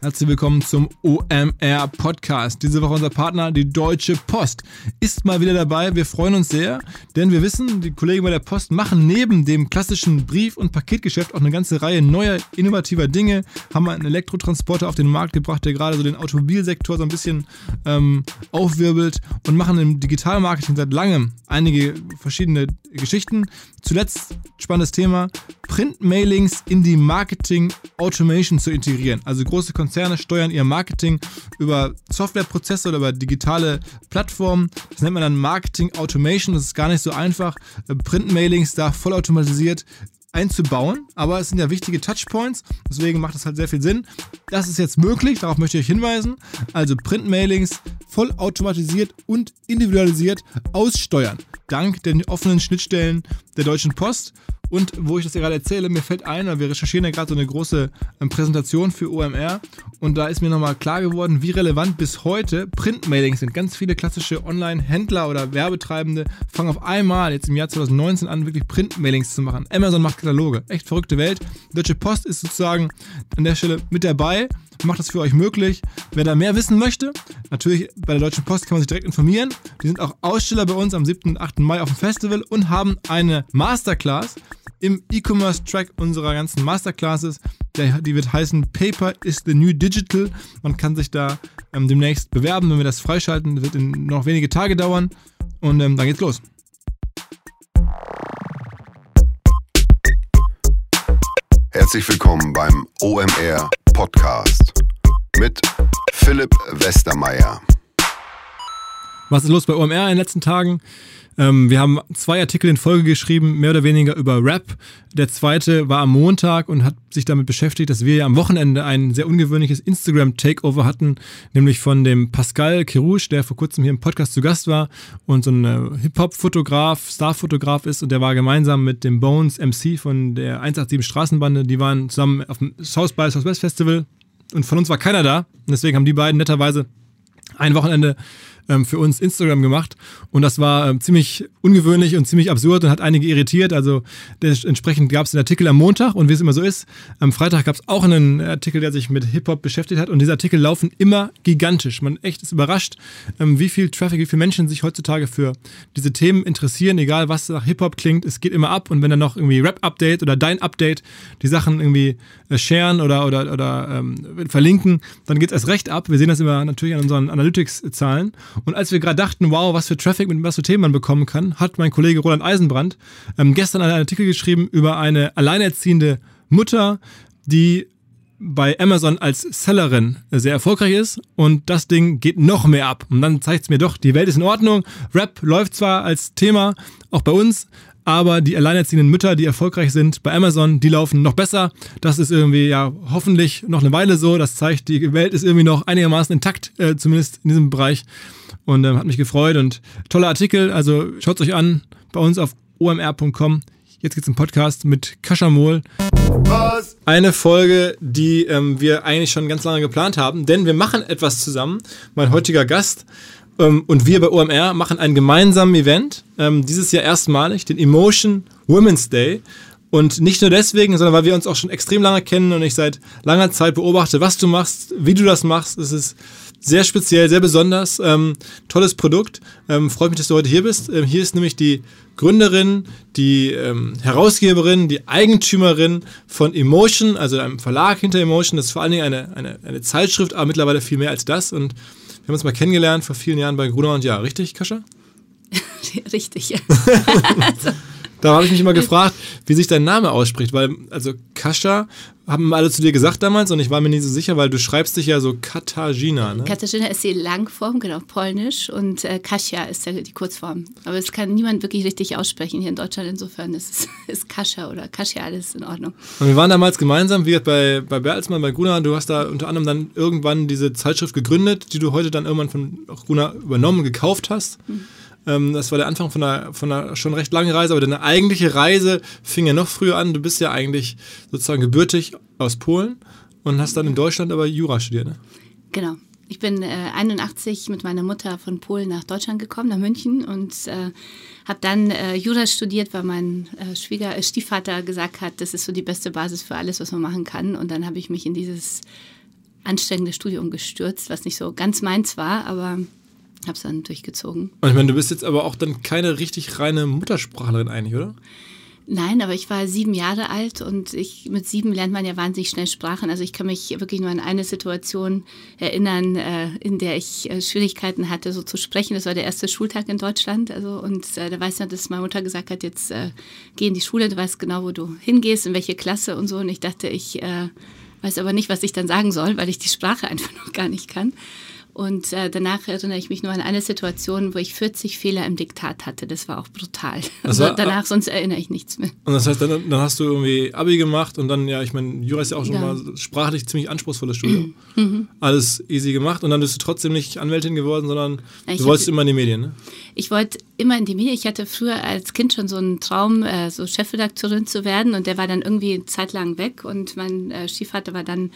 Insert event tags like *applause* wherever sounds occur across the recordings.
Herzlich willkommen zum OMR Podcast. Diese Woche unser Partner, die Deutsche Post, ist mal wieder dabei. Wir freuen uns sehr, denn wir wissen, die Kollegen bei der Post machen neben dem klassischen Brief- und Paketgeschäft auch eine ganze Reihe neuer, innovativer Dinge. Haben einen Elektrotransporter auf den Markt gebracht, der gerade so den Automobilsektor so ein bisschen ähm, aufwirbelt und machen im Digitalmarketing seit langem einige verschiedene Geschichten. Zuletzt spannendes Thema, Printmailings in die Marketing Automation zu integrieren. Also große Konzerne steuern ihr Marketing über Softwareprozesse oder über digitale Plattformen. Das nennt man dann Marketing Automation. Das ist gar nicht so einfach, äh, Printmailings da vollautomatisiert einzubauen, aber es sind ja wichtige Touchpoints, deswegen macht es halt sehr viel Sinn. Das ist jetzt möglich, darauf möchte ich euch hinweisen. Also Printmailings vollautomatisiert und individualisiert aussteuern, dank den offenen Schnittstellen der Deutschen Post. Und wo ich das gerade erzähle, mir fällt ein, wir recherchieren ja gerade so eine große ähm, Präsentation für OMR und da ist mir nochmal klar geworden, wie relevant bis heute Printmailings sind. Ganz viele klassische Online-Händler oder Werbetreibende fangen auf einmal jetzt im Jahr 2019 an, wirklich Printmailings zu machen. Amazon macht Kataloge. Echt verrückte Welt. Deutsche Post ist sozusagen an der Stelle mit dabei macht das für euch möglich. Wer da mehr wissen möchte, natürlich bei der Deutschen Post kann man sich direkt informieren. Die sind auch Aussteller bei uns am 7. und 8. Mai auf dem Festival und haben eine Masterclass im E-Commerce-Track unserer ganzen Masterclasses. Die wird heißen Paper is the New Digital. Man kann sich da ähm, demnächst bewerben, wenn wir das freischalten. Das wird in noch wenige Tage dauern. Und ähm, dann geht's los. Herzlich willkommen beim OMR Podcast mit Philipp Westermeier. Was ist los bei OMR in den letzten Tagen? Ähm, wir haben zwei Artikel in Folge geschrieben, mehr oder weniger über Rap. Der zweite war am Montag und hat sich damit beschäftigt, dass wir ja am Wochenende ein sehr ungewöhnliches Instagram-Takeover hatten, nämlich von dem Pascal Kirouche, der vor kurzem hier im Podcast zu Gast war und so ein äh, Hip-Hop-Fotograf, Star-Fotograf ist und der war gemeinsam mit dem Bones MC von der 187 Straßenbande, die waren zusammen auf dem South by Southwest Festival und von uns war keiner da. Und deswegen haben die beiden netterweise ein Wochenende ähm, für uns Instagram gemacht. Und das war ähm, ziemlich ungewöhnlich und ziemlich absurd und hat einige irritiert. Also entsprechend gab es den Artikel am Montag und wie es immer so ist, am Freitag gab es auch einen Artikel, der sich mit Hip-Hop beschäftigt hat und diese Artikel laufen immer gigantisch. Man echt ist überrascht, ähm, wie viel Traffic, wie viele Menschen sich heutzutage für diese Themen interessieren, egal was nach Hip-Hop klingt, es geht immer ab und wenn dann noch irgendwie Rap-Update oder dein Update die Sachen irgendwie äh, sharen oder, oder, oder ähm, verlinken, dann geht es erst recht ab. Wir sehen das immer natürlich an unseren Analytics-Zahlen und als wir gerade dachten, wow, was für Traffic mit was für Themen man bekommen kann, hat mein Kollege Roland Eisenbrand ähm, gestern einen Artikel geschrieben über eine alleinerziehende Mutter, die bei Amazon als Sellerin sehr erfolgreich ist und das Ding geht noch mehr ab. Und dann zeigt es mir doch, die Welt ist in Ordnung. Rap läuft zwar als Thema, auch bei uns, aber die alleinerziehenden Mütter, die erfolgreich sind bei Amazon, die laufen noch besser. Das ist irgendwie ja hoffentlich noch eine Weile so. Das zeigt, die Welt ist irgendwie noch einigermaßen intakt, äh, zumindest in diesem Bereich. Und äh, hat mich gefreut und toller Artikel. Also schaut euch an bei uns auf omr.com. Jetzt geht's im Podcast mit Kaschamol. Was? Eine Folge, die ähm, wir eigentlich schon ganz lange geplant haben, denn wir machen etwas zusammen. Mein heutiger Gast ähm, und wir bei OMR machen einen gemeinsamen Event, ähm, dieses Jahr erstmalig, den Emotion Women's Day. Und nicht nur deswegen, sondern weil wir uns auch schon extrem lange kennen und ich seit langer Zeit beobachte, was du machst, wie du das machst. Es ist sehr speziell, sehr besonders. Ähm, tolles Produkt. Ähm, freut mich, dass du heute hier bist. Ähm, hier ist nämlich die Gründerin, die ähm, Herausgeberin, die Eigentümerin von Emotion, also einem Verlag hinter Emotion. Das ist vor allen Dingen eine, eine, eine Zeitschrift, aber mittlerweile viel mehr als das. Und wir haben uns mal kennengelernt vor vielen Jahren bei Gruner und Ja, richtig, Kascha? *laughs* richtig, ja. *laughs* also. Da habe ich mich immer gefragt, wie sich dein Name ausspricht, weil, also Kascha haben alle zu dir gesagt damals und ich war mir nicht so sicher, weil du schreibst dich ja so Katarzyna, ne? Katarzyna ist die Langform, genau, polnisch und äh, Kasia ist ja die Kurzform. Aber es kann niemand wirklich richtig aussprechen hier in Deutschland, insofern ist es *laughs* ist Kasia oder Kasia, alles in Ordnung. Und wir waren damals gemeinsam, wie bei, bei Bertelsmann, bei Gruner, du hast da unter anderem dann irgendwann diese Zeitschrift gegründet, die du heute dann irgendwann von Gruner übernommen, gekauft hast. Mhm. Ähm, das war der Anfang von einer, von einer schon recht langen Reise, aber deine eigentliche Reise fing ja noch früher an. Du bist ja eigentlich sozusagen gebürtig aus Polen und hast dann in Deutschland aber Jura studiert, ne? Genau. Ich bin äh, 81 mit meiner Mutter von Polen nach Deutschland gekommen, nach München und äh, habe dann äh, Jura studiert, weil mein äh, Schwieger, äh, Stiefvater gesagt hat, das ist so die beste Basis für alles, was man machen kann. Und dann habe ich mich in dieses anstrengendes Studium gestürzt, was nicht so ganz meins war, aber habe es dann durchgezogen. Und ich meine, du bist jetzt aber auch dann keine richtig reine Muttersprachlerin eigentlich, oder? Nein, aber ich war sieben Jahre alt und ich, mit sieben lernt man ja wahnsinnig schnell Sprachen. Also ich kann mich wirklich nur an eine Situation erinnern, äh, in der ich äh, Schwierigkeiten hatte, so zu sprechen. Das war der erste Schultag in Deutschland. Also, und äh, da weiß ich noch, dass meine Mutter gesagt hat, jetzt äh, geh in die Schule, du weißt genau, wo du hingehst, in welche Klasse und so. Und ich dachte, ich äh, weiß aber nicht, was ich dann sagen soll, weil ich die Sprache einfach *laughs* noch gar nicht kann. Und äh, danach erinnere ich mich nur an eine Situation, wo ich 40 Fehler im Diktat hatte. Das war auch brutal. *laughs* Also war, danach, sonst erinnere ich nichts mehr. Und das heißt, dann, dann, hast du irgendwie Abi gemacht und dann, ja, ich meine, Jura ist ja auch schon ja. mal sprachlich ziemlich anspruchsvolles Studium. Mhm. Alles easy gemacht und dann bist du trotzdem nicht Anwältin geworden, sondern ja, du wolltest hatte, immer in die Medien, ne? Ich wollte immer in die Medien. Ich hatte früher als Kind schon so einen Traum, äh, so Chefredakteurin zu werden und der war dann irgendwie eine Zeit lang weg und mein äh, Stiefvater war dann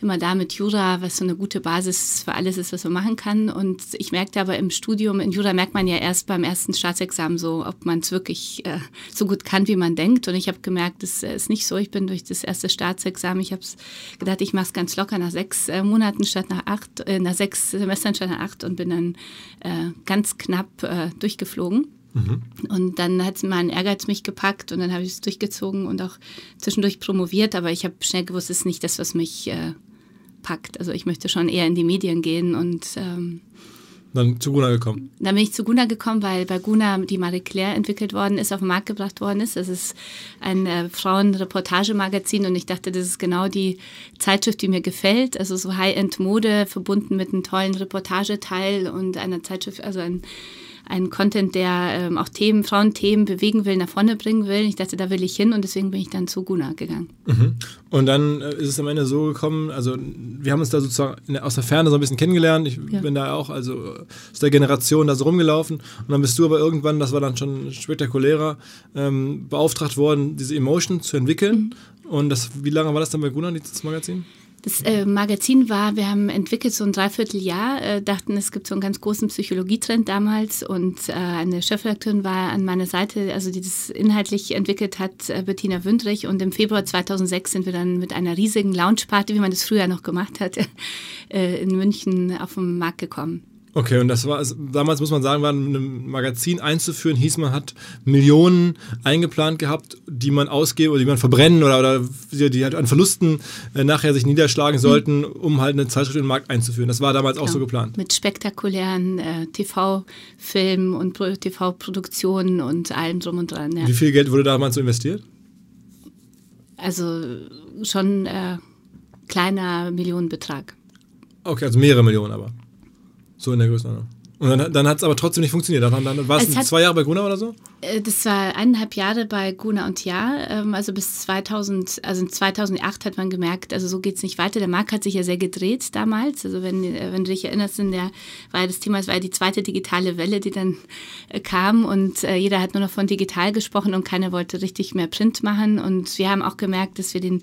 immer da mit Jura, was so eine gute Basis für alles ist, was man machen kann. Und ich merkte aber im Studium, in Jura merkt man ja erst beim ersten Staatsexamen so, ob man es wirklich äh, so gut kann, wie man denkt. Und ich habe gemerkt, das äh, ist nicht so. Ich bin durch das erste Staatsexamen, ich habe gedacht, ich mache es ganz locker nach sechs äh, Monaten statt nach acht, äh, nach sechs Semestern statt nach acht und bin dann äh, ganz knapp äh, durchgeflogen. Mhm. Und dann hat mein Ehrgeiz mich gepackt und dann habe ich es durchgezogen und auch zwischendurch promoviert, aber ich habe schnell gewusst, es ist nicht das, was mich äh, packt. Also ich möchte schon eher in die Medien gehen und ähm, dann zu Guna gekommen? Dann bin ich zu Guna gekommen, weil bei Guna die Marie Claire entwickelt worden ist, auf den Markt gebracht worden ist. Das ist ein äh, Frauenreportagemagazin und ich dachte, das ist genau die Zeitschrift, die mir gefällt. Also so High-End-Mode verbunden mit einem tollen Reportageteil und einer Zeitschrift, also ein ein Content, der ähm, auch Themen, Frauenthemen bewegen will, nach vorne bringen will. Ich dachte, da will ich hin und deswegen bin ich dann zu Guna gegangen. Mhm. Und dann äh, ist es am Ende so gekommen, also wir haben uns da sozusagen aus der Ferne so ein bisschen kennengelernt. Ich ja. bin da auch also aus der Generation da so rumgelaufen und dann bist du aber irgendwann, das war dann schon spektakulärer, ähm, beauftragt worden, diese Emotion zu entwickeln. Mhm. Und das, wie lange war das dann bei Guna, dieses Magazin? Das äh, Magazin war, wir haben entwickelt so ein Dreivierteljahr, äh, dachten, es gibt so einen ganz großen Psychologietrend damals und äh, eine Chefredakteurin war an meiner Seite, also die das inhaltlich entwickelt hat, äh, Bettina Wündrich und im Februar 2006 sind wir dann mit einer riesigen Loungeparty, wie man das früher noch gemacht hat, *laughs* äh, in München auf den Markt gekommen. Okay, und das war, also damals muss man sagen, war ein Magazin einzuführen, hieß man hat Millionen eingeplant gehabt, die man ausgeben oder die man verbrennen oder, oder die halt an Verlusten äh, nachher sich niederschlagen sollten, um halt eine Zeitschrift in den Markt einzuführen. Das war damals genau. auch so geplant. Mit spektakulären äh, TV-Filmen und TV-Produktionen und allem drum und dran. Ja. Wie viel Geld wurde damals so investiert? Also schon äh, kleiner Millionenbetrag. Okay, also mehrere Millionen aber. So in der Größenordnung. Und dann, dann hat es aber trotzdem nicht funktioniert. Dann, dann war es, es zwei Jahre bei Guna oder so? Äh, das war eineinhalb Jahre bei Guna und Ja. Ähm, also bis 2000, also 2008 hat man gemerkt, also so geht es nicht weiter. Der Markt hat sich ja sehr gedreht damals. Also wenn, äh, wenn du dich erinnerst, in der war das Thema, es war ja die zweite digitale Welle, die dann äh, kam und jeder hat nur noch von digital gesprochen und keiner wollte richtig mehr Print machen. Und wir haben auch gemerkt, dass wir den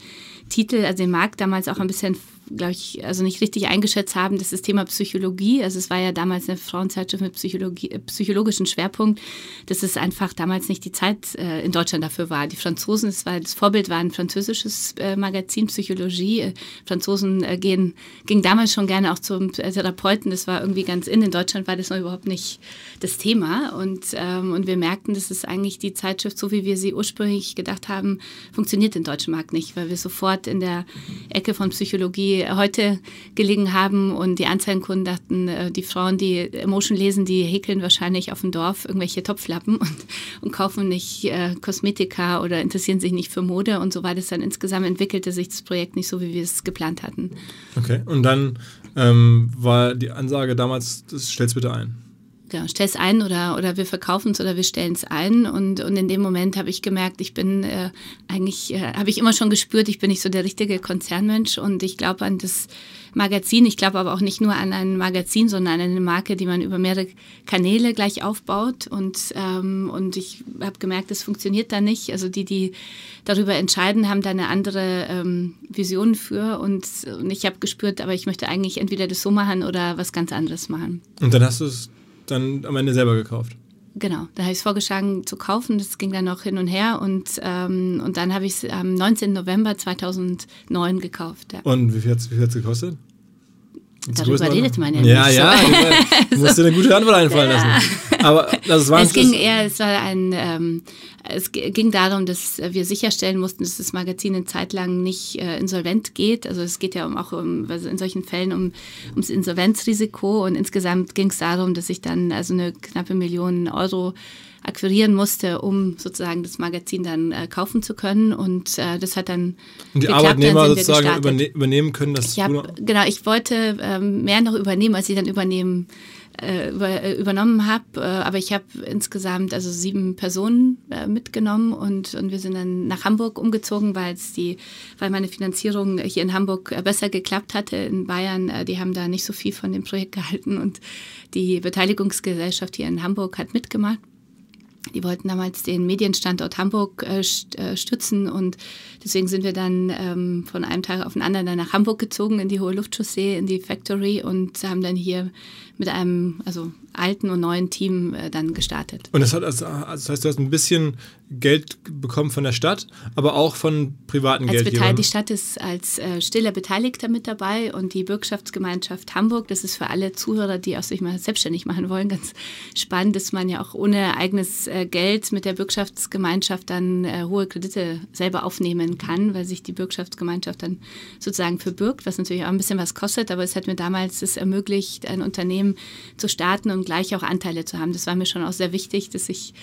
Titel, also den Markt damals auch ein bisschen glaube ich, also nicht richtig eingeschätzt haben, dass das Thema Psychologie, also es war ja damals eine Frauenzeitschrift mit äh, psychologischen Schwerpunkt, dass es einfach damals nicht die Zeit äh, in Deutschland dafür war. Die Franzosen, das, war, das Vorbild war ein französisches äh, Magazin Psychologie. Äh, Franzosen äh, gehen, gingen damals schon gerne auch zum äh, Therapeuten, das war irgendwie ganz in. In Deutschland war das noch überhaupt nicht das Thema und, ähm, und wir merkten, dass es eigentlich die Zeitschrift, so wie wir sie ursprünglich gedacht haben, funktioniert im deutschen Markt nicht, weil wir sofort in der Ecke von Psychologie heute gelegen haben und die Anzeigenkunden dachten, äh, die Frauen, die Emotion lesen, die häkeln wahrscheinlich auf dem Dorf irgendwelche Topflappen und, und kaufen nicht äh, Kosmetika oder interessieren sich nicht für Mode. Und so war das dann insgesamt entwickelte sich das Projekt nicht so, wie wir es geplant hatten. Okay, und dann ähm, war die Ansage damals, das stell's bitte ein genau, stell es ein oder, oder wir verkaufen es oder wir stellen es ein. Und, und in dem Moment habe ich gemerkt, ich bin äh, eigentlich, äh, habe ich immer schon gespürt, ich bin nicht so der richtige Konzernmensch und ich glaube an das Magazin. Ich glaube aber auch nicht nur an ein Magazin, sondern an eine Marke, die man über mehrere Kanäle gleich aufbaut. Und, ähm, und ich habe gemerkt, das funktioniert da nicht. Also die, die darüber entscheiden, haben da eine andere ähm, Vision für. Und, und ich habe gespürt, aber ich möchte eigentlich entweder das so machen oder was ganz anderes machen. Und dann hast du es dann am Ende selber gekauft. Genau, da habe ich es vorgeschlagen zu kaufen. Das ging dann noch hin und her und, ähm, und dann habe ich es am 19. November 2009 gekauft. Ja. Und wie viel hat es gekostet? Darüber redet man ja Ja, nicht. ja, so. du *laughs* musst dir eine gute Antwort einfallen lassen. Aber das war Es ging eher, es war ein, ähm, es ging darum, dass wir sicherstellen mussten, dass das Magazin eine Zeit lang nicht äh, insolvent geht. Also es geht ja um, auch um, also in solchen Fällen um, ums Insolvenzrisiko und insgesamt ging es darum, dass ich dann also eine knappe Million Euro akquirieren musste, um sozusagen das Magazin dann äh, kaufen zu können. Und äh, das hat dann Und die geklappt, Arbeitnehmer sozusagen überne übernehmen können, dass Ich hab, genau, ich wollte ähm, mehr noch übernehmen, als ich dann übernehmen äh, über, äh, übernommen habe. Äh, aber ich habe insgesamt also sieben Personen mitgenommen und, und wir sind dann nach Hamburg umgezogen, weil es die, weil meine Finanzierung hier in Hamburg besser geklappt hatte. In Bayern, die haben da nicht so viel von dem Projekt gehalten und die Beteiligungsgesellschaft hier in Hamburg hat mitgemacht. Die wollten damals den Medienstandort Hamburg äh, äh, stützen und deswegen sind wir dann ähm, von einem Tag auf den anderen dann nach Hamburg gezogen in die Hohe Luftchaussee, in die Factory und haben dann hier mit einem also alten und neuen Team äh, dann gestartet. Und das, hat also, also das heißt, du hast ein bisschen Geld bekommen von der Stadt, aber auch von privaten Als Geldgebern. Beteiligte Stadt ist als äh, stiller Beteiligter mit dabei und die Bürgschaftsgemeinschaft Hamburg, das ist für alle Zuhörer, die auch sich mal selbstständig machen wollen, ganz spannend, dass man ja auch ohne eigenes äh, Geld mit der Bürgschaftsgemeinschaft dann äh, hohe Kredite selber aufnehmen kann, weil sich die Bürgschaftsgemeinschaft dann sozusagen verbürgt, was natürlich auch ein bisschen was kostet, aber es hat mir damals es ermöglicht, ein Unternehmen zu starten und gleich auch Anteile zu haben. Das war mir schon auch sehr wichtig, dass ich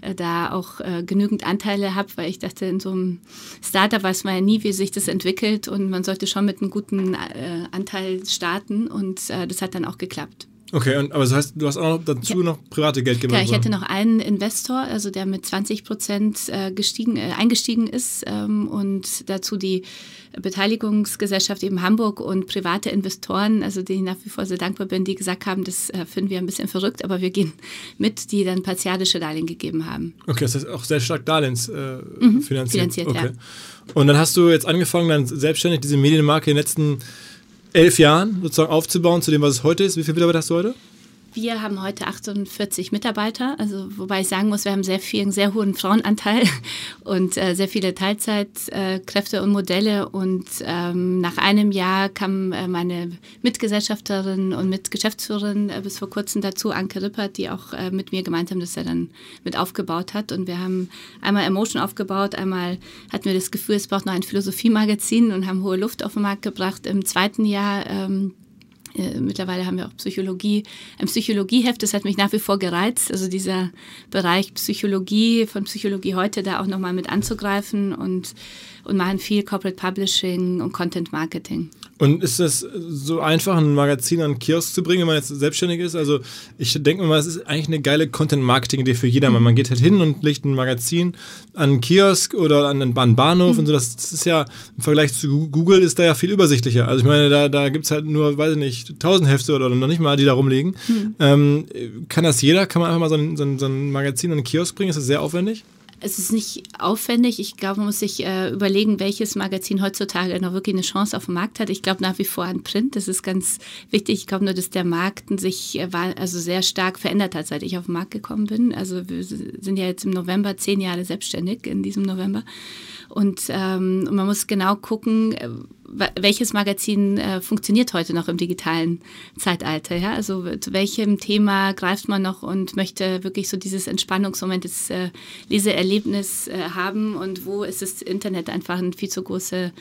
äh, da auch äh, genügend Anteile habe, weil ich dachte, in so einem Startup weiß man ja nie, wie sich das entwickelt und man sollte schon mit einem guten äh, Anteil starten und äh, das hat dann auch geklappt. Okay, und, aber das heißt, du hast auch noch dazu noch private Geldgeber. Ja, ich hatte noch einen Investor, also der mit 20 Prozent äh, gestiegen, äh, eingestiegen ist ähm, und dazu die Beteiligungsgesellschaft eben Hamburg und private Investoren, also denen ich nach wie vor sehr dankbar bin, die gesagt haben, das äh, finden wir ein bisschen verrückt, aber wir gehen mit, die dann partialische Darlehen gegeben haben. Okay, das heißt auch sehr stark Darlehens äh, finanziert. Mhm, finanziert, okay. ja. Und dann hast du jetzt angefangen, dann selbstständig diese Medienmarke in den letzten elf Jahren sozusagen aufzubauen zu dem, was es heute ist. Wie viele Mitarbeiter hast du heute? Wir haben heute 48 Mitarbeiter, also wobei ich sagen muss, wir haben sehr viel, einen sehr hohen Frauenanteil *laughs* und äh, sehr viele Teilzeitkräfte äh, und Modelle. Und ähm, nach einem Jahr kam äh, meine Mitgesellschafterin und Mitgeschäftsführerin äh, bis vor kurzem dazu, Anke Rippert, die auch äh, mit mir gemeinsam das ja dann mit aufgebaut hat. Und wir haben einmal Emotion aufgebaut, einmal hatten wir das Gefühl, es braucht noch ein Philosophiemagazin und haben hohe Luft auf den Markt gebracht. Im zweiten Jahr ähm, äh, Mittlerweile haben wir auch Psychologie, ein Psychologieheft, das hat mich nach wie vor gereizt. Also dieser Bereich Psychologie, von Psychologie heute da auch nochmal mit anzugreifen und, und machen viel Corporate Publishing und Content Marketing. Und ist es so einfach, ein Magazin an den Kiosk zu bringen, wenn man jetzt selbstständig ist? Also ich denke mir mal, es ist eigentlich eine geile Content-Marketing-Idee für jedermann. Man geht halt hin und legt ein Magazin an einen Kiosk oder an einen Bahn- Bahnhof und so. Das, das ist ja im Vergleich zu Google ist da ja viel übersichtlicher. Also ich meine, da, da gibt es halt nur, weiß ich nicht, tausend Hefte oder noch nicht mal, die da rumliegen. Ähm, kann das jeder? Kann man einfach mal so ein, so ein, so ein Magazin an den Kiosk bringen? Ist das sehr aufwendig? Es ist nicht aufwendig. Ich glaube, man muss sich äh, überlegen, welches Magazin heutzutage noch wirklich eine Chance auf dem Markt hat. Ich glaube nach wie vor an Print. Das ist ganz wichtig. Ich glaube nur, dass der Markt sich äh, also sehr stark verändert hat, seit ich auf den Markt gekommen bin. Also wir sind ja jetzt im November zehn Jahre selbstständig, in diesem November. Und, ähm, man muss genau gucken, äh, welches Magazin äh, funktioniert heute noch im digitalen Zeitalter. Ja? Also zu welchem Thema greift man noch und möchte wirklich so dieses Entspannungsmoment, das äh, Leseerlebnis äh, haben und wo ist das Internet einfach ein viel zu, große,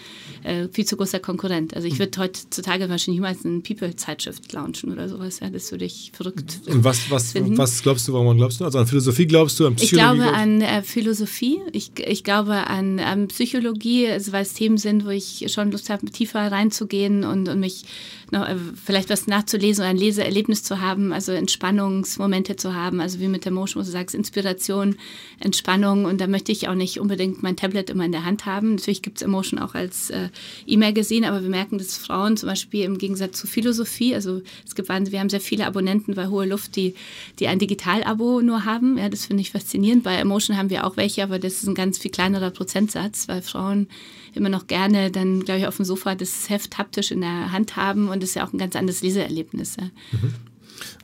äh, viel zu großer Konkurrent. Also ich würde heutzutage wahrscheinlich niemals eine People-Zeitschrift launchen oder sowas. Ja? Das würde ich verrückt Und was, was, finden. was glaubst du, warum glaubst du? Also an Philosophie glaubst du, an Ich Psychologie? glaube glaubst du? an äh, Philosophie, ich, ich glaube an, an Psychologie, also weil es Themen sind, wo ich schon Lust habe, tiefer reinzugehen und, und mich noch, äh, vielleicht was nachzulesen oder ein Leseerlebnis zu haben, also Entspannungsmomente zu haben, also wie mit der Motion, wo du sagst, Inspiration, Entspannung und da möchte ich auch nicht unbedingt mein Tablet immer in der Hand haben. Natürlich gibt es Emotion auch als äh, E-Magazin, aber wir merken, dass Frauen zum Beispiel im Gegensatz zu Philosophie, also es gibt, wir haben sehr viele Abonnenten bei Hohe Luft, die, die ein Digital-Abo nur haben. Ja, das finde ich faszinierend. Bei Emotion haben wir auch welche, aber das ist ein ganz viel kleinerer Prozentsatz, weil Frauen immer noch gerne dann, glaube ich, auf dem Sofa das Heft haptisch in der Hand haben und das ist ja auch ein ganz anderes Leseerlebnis. Ja.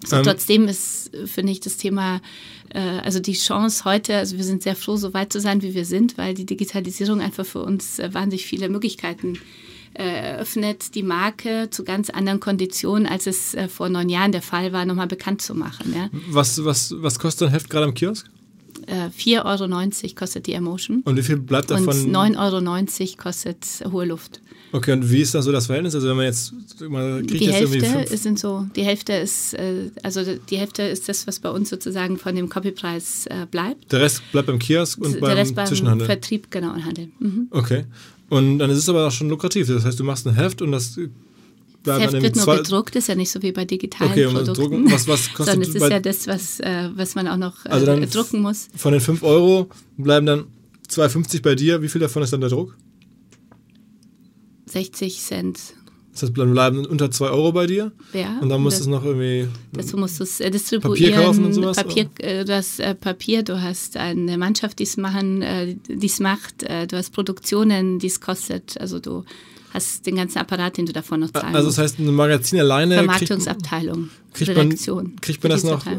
So, Ähm, trotzdem ist, finde ich, das Thema, äh, also die Chance heute, also wir sind sehr froh, so weit zu sein, wie wir sind, weil die Digitalisierung einfach für uns äh, wahnsinnig viele Möglichkeiten eröffnet, die Marke zu ganz anderen Konditionen, als es äh, vor neun Jahren der Fall war, nochmal bekannt zu machen. Ja. Was, was, was kostet ein Heft gerade am Kiosk? Äh, 4,90 Euro kostet die Emotion. Und wie viel bleibt Und davon? 9,90 Euro kostet hohe Luft. Okay, und wie ist da so das Verhältnis? Also wenn man jetzt, man kriegt Die jetzt irgendwie Hälfte fünf, sind so, die Hälfte ist, äh, also die Hälfte ist das, was bei uns sozusagen von dem Copypreis äh, bleibt. der Rest bleibt beim Kiosk und der beim, Rest beim Zwischenhandel. Vertrieb, genau, und Handel. Mhm. Okay. Und dann ist es aber auch schon lukrativ. Das heißt, du machst ein Heft und das Das Heft wird nur gedruckt, ist ja nicht so wie bei digitalen Okay, Produkten. Drucken, was, was *laughs* kostet Sondern es ist ja das, was, äh, was man auch noch äh, Also dann- drucken muss. von den 5 Euro bleiben dann 2,50 bei dir. Wie viel davon ist dann der Druck? 60 Cent. Das heißt, dann bleiben unter 2 Euro bei dir. Ja, Und dann musst du es noch irgendwie. Dazu musst du es äh, distribuieren. Papier kaufen und sowas? Papier, äh, du hast äh, Papier, du hast eine Mannschaft, die es machen, äh, die's macht, äh, du hast Produktionen, die es kostet. Also du hast den ganzen Apparat, den du davon noch zahlen Also das heißt, ein Magazin alleine. Kriegt, Vermarktungsabteilung, kriegt, man, Redaktion. kriegt man das noch äh,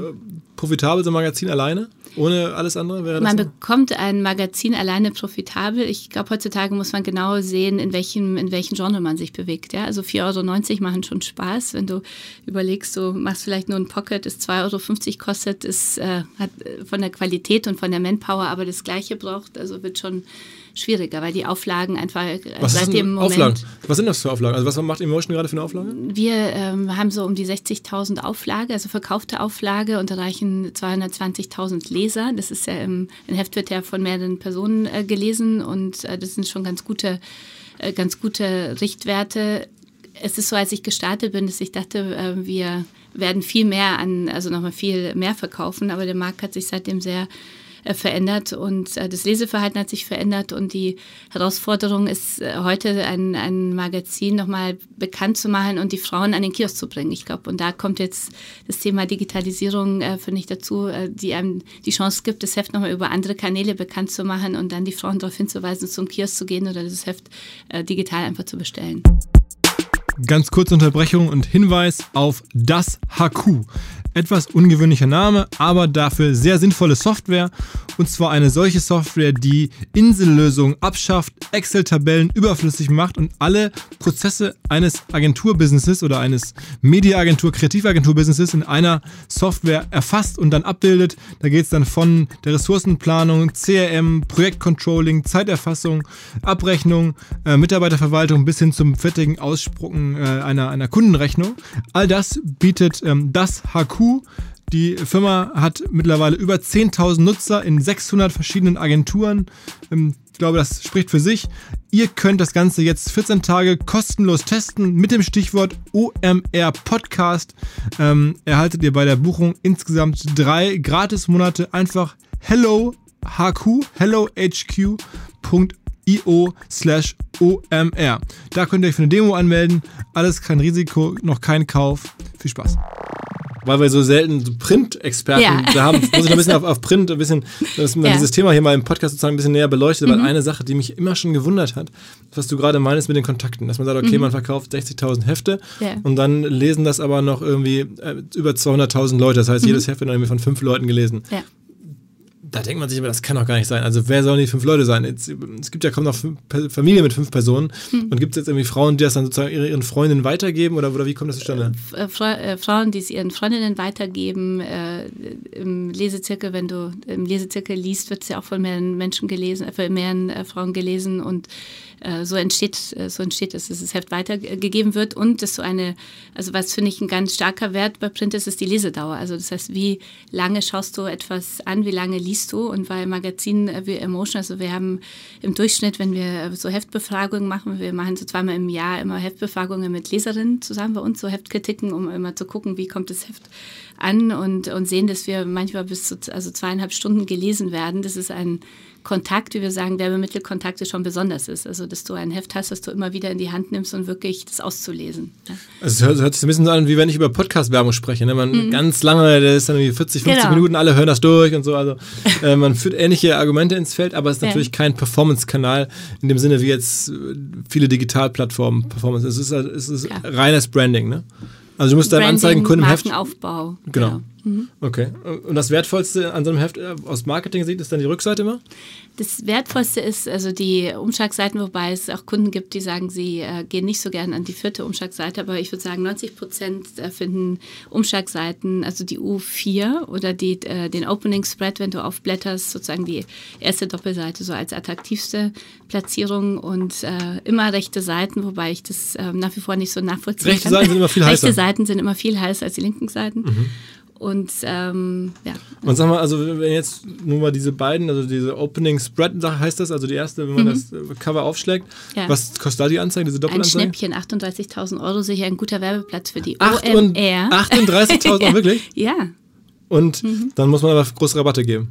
profitabel, so ein Magazin alleine? Ohne alles andere? Wäre das Man so? bekommt ein Magazin alleine profitabel. Ich glaube, heutzutage muss man genau sehen, in welchem, in welchem Genre man sich bewegt. Ja? Also 4,90 Euro machen schon Spaß. Wenn du überlegst, du machst vielleicht nur ein Pocket, das 2,50 Euro kostet, ist, äh, hat äh, von der Qualität und von der Manpower aber das Gleiche braucht, also wird schon schwieriger, weil die Auflagen einfach äh, Was, seit dem Moment. Auflagen? was sind das für Auflagen? Also was macht Emotion gerade für eine Auflage? Wir ähm, haben so um die 60.000 Auflage, also verkaufte Auflage und erreichen 220.000 Leser. Das ist ja im, ein Heft wird ja von mehreren Personen äh, gelesen und äh, das sind schon ganz gute, äh, ganz gute Richtwerte. Es ist so, als ich gestartet bin, dass ich dachte, äh, wir werden viel mehr an, also nochmal viel mehr verkaufen, aber der Markt hat sich seitdem sehr verändert und äh, das Leseverhalten hat sich verändert und die Herausforderung ist äh, heute ein, ein Magazin nochmal bekannt zu machen und die Frauen an den Kiosk zu bringen. Ich glaube, und da kommt jetzt das Thema Digitalisierung, äh, finde ich, dazu, äh, die einem die Chance gibt, das Heft nochmal über andere Kanäle bekannt zu machen und dann die Frauen darauf hinzuweisen, zum Kiosk zu gehen oder das Heft äh, digital einfach zu bestellen. Ganz kurze Unterbrechung und Hinweis auf das HQ. Etwas ungewöhnlicher Name, aber dafür sehr sinnvolle Software. Und zwar eine solche Software, die Insellösungen abschafft, Excel-Tabellen überflüssig macht und alle Prozesse eines Agenturbusinesses oder eines Mediaagentur, Kreativagentur-Businesses in einer Software erfasst und dann abbildet. Da geht es dann von der Ressourcenplanung, CRM, Projektcontrolling, Zeiterfassung, Abrechnung, äh, Mitarbeiterverwaltung bis hin zum fertigen Ausspucken äh, einer, einer Kundenrechnung. All das bietet ähm, das HQ. Die Firma hat mittlerweile über 10.000 Nutzer in 600 verschiedenen Agenturen. Ähm, ich glaube, das spricht für sich. Ihr könnt das Ganze jetzt 14 Tage kostenlos testen mit dem Stichwort OMR Podcast. Ähm, erhaltet ihr bei der Buchung insgesamt drei Gratis-Monate einfach Hello HQ, hellohq.io slash OMR. Da könnt ihr euch für eine Demo anmelden. Alles kein Risiko, noch kein Kauf. Viel Spaß. Weil wir so selten Print-Experten Ja. haben, muss ich noch ein bisschen auf, auf Print, ein bisschen, dass man Ja. dieses Thema hier mal im Podcast sozusagen ein bisschen näher beleuchtet, weil eine Sache, die mich immer schon gewundert hat, was du gerade meinst mit den Kontakten, dass man sagt, okay, man verkauft 60.000 Hefte Ja. und dann lesen das aber noch irgendwie äh, über 200.000 Leute. Das heißt, jedes Heft wird irgendwie von fünf Leuten gelesen. Da denkt man sich immer, das kann doch gar nicht sein. Also wer sollen die fünf Leute sein? Jetzt, es gibt ja kaum noch Familie mit fünf Personen. Und gibt es jetzt irgendwie Frauen, die das dann sozusagen ihre- ihren Freundinnen weitergeben oder, oder wie kommt das zustande? äh, Fra äh, Frauen, die es ihren Freundinnen weitergeben. Äh, Im Lesezirkel, wenn du im Lesezirkel liest, wird es ja auch von mehreren Menschen gelesen, äh, von mehreren äh, Frauen gelesen und äh, so entsteht, äh, so entsteht es, dass das Heft weitergegeben wird und dass so eine, also was finde ich ein ganz starker Wert bei Print ist, ist die Lesedauer. Also das heißt, wie lange schaust du etwas an, wie lange liest du und bei Magazinen äh, wie Emotion, also wir haben im Durchschnitt, wenn wir äh, so Heftbefragungen machen, wir machen so zweimal im Jahr immer Heftbefragungen mit Leserinnen zusammen bei uns, so Heftkritiken, um immer zu gucken, wie kommt das Heft an und, und sehen, dass wir manchmal bis zu also zweieinhalb Stunden gelesen werden. Das ist ein Kontakt, wie wir sagen, Werbemittelkontakte schon besonders ist. Also, dass du ein Heft hast, das du immer wieder in die Hand nimmst und wirklich das auszulesen. Ja. Also es hört, sich ein bisschen so an, wie wenn ich über Podcast-Werbung spreche. Ne? Man ganz lange, das ist dann irgendwie 40, 50 Mhm. Genau. Minuten, alle hören das durch und so. Also äh, man führt ähnliche Argumente ins Feld, aber es ist Ja. natürlich kein Performance-Kanal in dem Sinne wie jetzt äh, viele Digitalplattformen Performance. Es ist, es ist Ja. reines Branding, ne? Also du musst deinem Branding, Anzeigenkunden im Heft. Markenaufbau. Genau. Okay. Und das Wertvollste an so einem Heft äh, aus Marketing-Sicht ist dann die Rückseite immer? Das Wertvollste ist also die Umschlagseiten, wobei es auch Kunden gibt, die sagen, sie äh, gehen nicht so gern an die vierte Umschlagseite, aber ich würde sagen, 90 Prozent äh, finden Umschlagseiten, also die U4 oder die, äh, den Opening Spread, wenn du aufblätterst, sozusagen die erste Doppelseite so als attraktivste Platzierung und äh, immer rechte Seiten, wobei ich das äh, nach wie vor nicht so nachvollziehen Rechte kann. Seiten sind immer viel heißer. Rechte Seiten sind immer viel heißer als die linken Seiten. Mhm. Und ähm, ja, Und sag mal, also wenn jetzt nur mal diese beiden, also diese Opening Spread heißt das, also die erste, wenn man das äh, Cover aufschlägt, Mhm. Ja. was kostet da die Anzeige, diese ein Doppelanzeige? Schnäppchen, 38.000 Euro, sicher ein guter Werbeplatz für die Acht und- OMR. 38.000 Euro, wirklich? Ja, Und Mhm. dann muss man aber große Rabatte geben.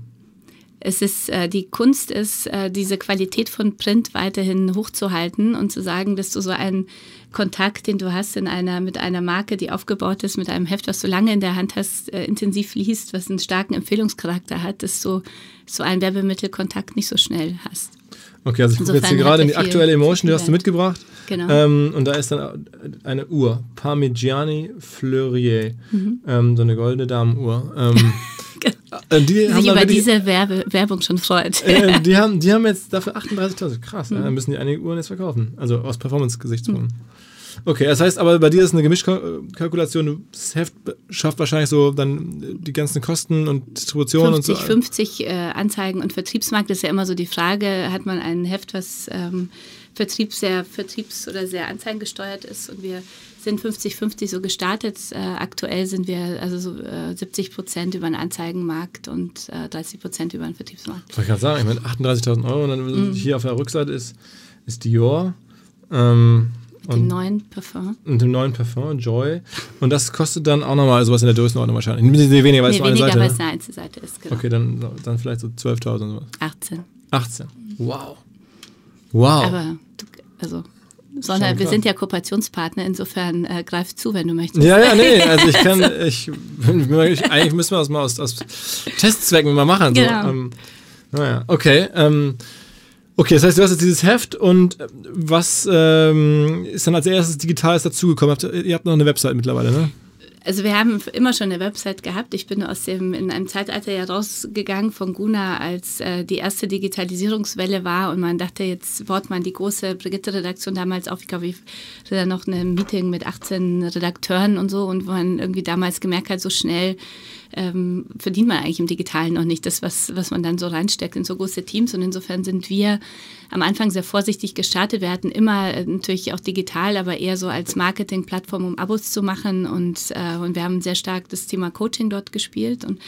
Es ist, äh, die Kunst ist, äh, diese Qualität von Print weiterhin hochzuhalten und zu sagen, dass du so einen Kontakt, den du hast in einer, mit einer Marke, die aufgebaut ist, mit einem Heft, was du lange in der Hand hast, äh, intensiv liest, was einen starken Empfehlungscharakter hat, dass du so einen Werbemittelkontakt nicht so schnell hast. Okay, also ich gucke jetzt hier gerade in die aktuelle Emotion, die hast du mitgebracht. Genau. Ähm, und da ist dann eine Uhr, Parmigiani Fleurier, Mhm. ähm, so eine goldene Damenuhr. Ähm, äh, *laughs* die Die haben sich da über wirklich- diese Werbe, Werbung schon freut. äh, *laughs* die, haben, die haben jetzt dafür 38.000. Krass, Mhm. ja, dann müssen die einige Uhren jetzt verkaufen. Also aus Performance-Gesichtspunkten. Okay, das heißt aber bei dir ist eine Gemischkalkulation. Das Heft schafft wahrscheinlich so dann die ganzen Kosten und Distribution und so. 50, 50 äh, Anzeigen und Vertriebsmarkt ist ja immer so die Frage, hat man ein Heft, was ähm, Vertrieb sehr Vertriebs- oder sehr anzeigengesteuert ist und wir sind 50-50 so gestartet. Äh, aktuell sind wir also so äh, 70 Prozent über den Anzeigenmarkt und äh, 30 Prozent über den Vertriebsmarkt. Das wollte ich gerade sagen, ich meine 38.000 Euro und dann Mhm. hier auf der Rückseite ist, ist Dior ähm, und, neuen Parfum. und dem neuen Parfum, Joy. Und das kostet dann auch nochmal sowas in der Größenordnung wahrscheinlich. Ein bisschen weniger, weil es Nee, eine weniger, Seite weil ne? es eine Einzelseite ist. Genau. Okay, dann, dann vielleicht so 12.000 oder sowas. 18. 18. Wow. Wow. Aber du, also, sondern wir klar. sind ja Kooperationspartner, insofern äh, greif zu, wenn du möchtest. Ja, ja, nee, *laughs* also ich kann, ich, ich eigentlich müssen wir das mal aus, aus Testzwecken mal machen. So. Genau. Ähm, naja, okay. Ähm, okay, das heißt, du hast jetzt dieses Heft und äh, was ähm, ist dann als erstes Digitales dazugekommen? Ihr habt noch eine Website mittlerweile, ne? Also wir haben immer schon eine Website gehabt. Ich bin aus dem in einem Zeitalter ja rausgegangen von Guna, als äh, die erste Digitalisierungswelle war und man dachte, jetzt baut man die große Brigitte-Redaktion damals auf. Ich glaube, ich hatte da noch ein Meeting mit 18 Redakteuren und so und wo man irgendwie damals gemerkt hat, so schnell ähm, verdient man eigentlich im Digitalen noch nicht das, was, was man dann so reinsteckt in so große Teams. Und insofern sind wir am Anfang sehr vorsichtig gestartet. Wir hatten immer äh, natürlich auch digital, aber eher so als Marketingplattform, um Abos zu machen. Und, äh, und wir haben sehr stark das Thema Coaching dort gespielt und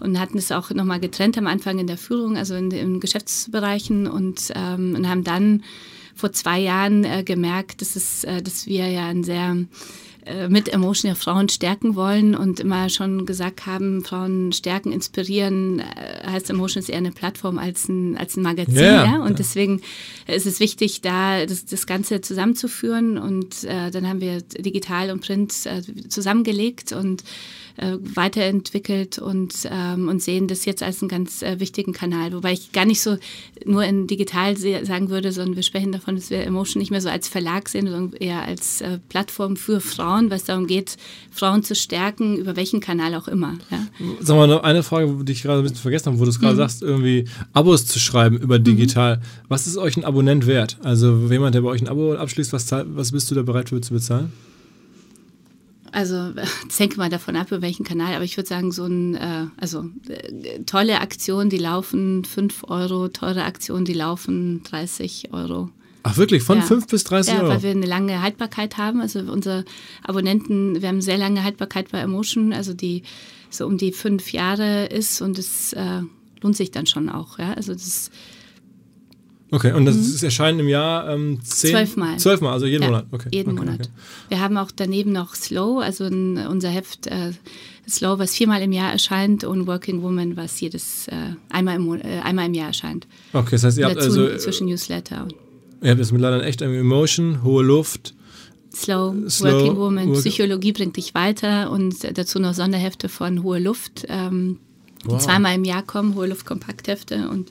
und hatten es auch nochmal getrennt am Anfang in der Führung, also in den Geschäftsbereichen und, ähm, und haben dann vor zwei Jahren äh, gemerkt, dass, es, äh, dass wir ja ein sehr mit Emotion ja Frauen stärken wollen und immer schon gesagt haben, Frauen stärken, inspirieren, äh, heißt Emotion ist eher eine Plattform als ein, als ein Magazin. Ja, Ja, Und deswegen ist es wichtig, da das, das Ganze zusammenzuführen und äh, dann haben wir digital und Print äh, zusammengelegt und äh, weiterentwickelt und, ähm, und sehen das jetzt als einen ganz äh, wichtigen Kanal. Wobei ich gar nicht so nur in digital sagen würde, sondern wir sprechen davon, dass wir Emotion nicht mehr so als Verlag sehen, sondern eher als äh, Plattform für Frauen, es darum geht, Frauen zu stärken, über welchen Kanal auch immer. Ja. Sag mal, noch eine Frage, die ich gerade ein bisschen vergessen habe, wo du es Mhm. gerade sagst, irgendwie Abos zu schreiben über digital. Was ist euch ein Abonnent wert? Also jemand, der bei euch ein Abo abschließt, was, was bist du da bereit für zu bezahlen? Also *laughs* das hängt mal davon ab, über welchen Kanal, aber ich würde sagen, so ein, äh, also äh, tolle Aktionen, die laufen 5 Euro, teure Aktionen, die laufen 30 Euro. Ach wirklich, von Ja. 5 bis 30 Ja, Euro? weil wir eine lange Haltbarkeit haben. Also unsere Abonnenten, wir haben sehr lange Haltbarkeit bei Emotion, also die so um die fünf Jahre ist und es äh, lohnt sich dann schon auch. Ja? Also das Okay, und das ist erscheinen im Jahr ähm, zehn, Mhm. Zwölfmal. Zwölfmal, also jeden ja, Monat. Okay. jeden okay, Monat. Okay. Wir haben auch daneben noch Slow, also ein, unser Heft äh, Slow, was viermal im Jahr erscheint und Working Woman, was jedes äh, einmal, im, äh, einmal im Jahr erscheint. okay, das heißt, ihr habt Dazu also zwischen Newsletter und ihr habt jetzt mittlerweile echt irgendwie Emotion, hohe Luft. Slow, Slow, Working Woman, Work- Psychologie bringt dich weiter und dazu noch Sonderhefte von Hohe Luft, ähm, die Wow. zweimal im Jahr kommen, Hohe Luft Kompakthefte und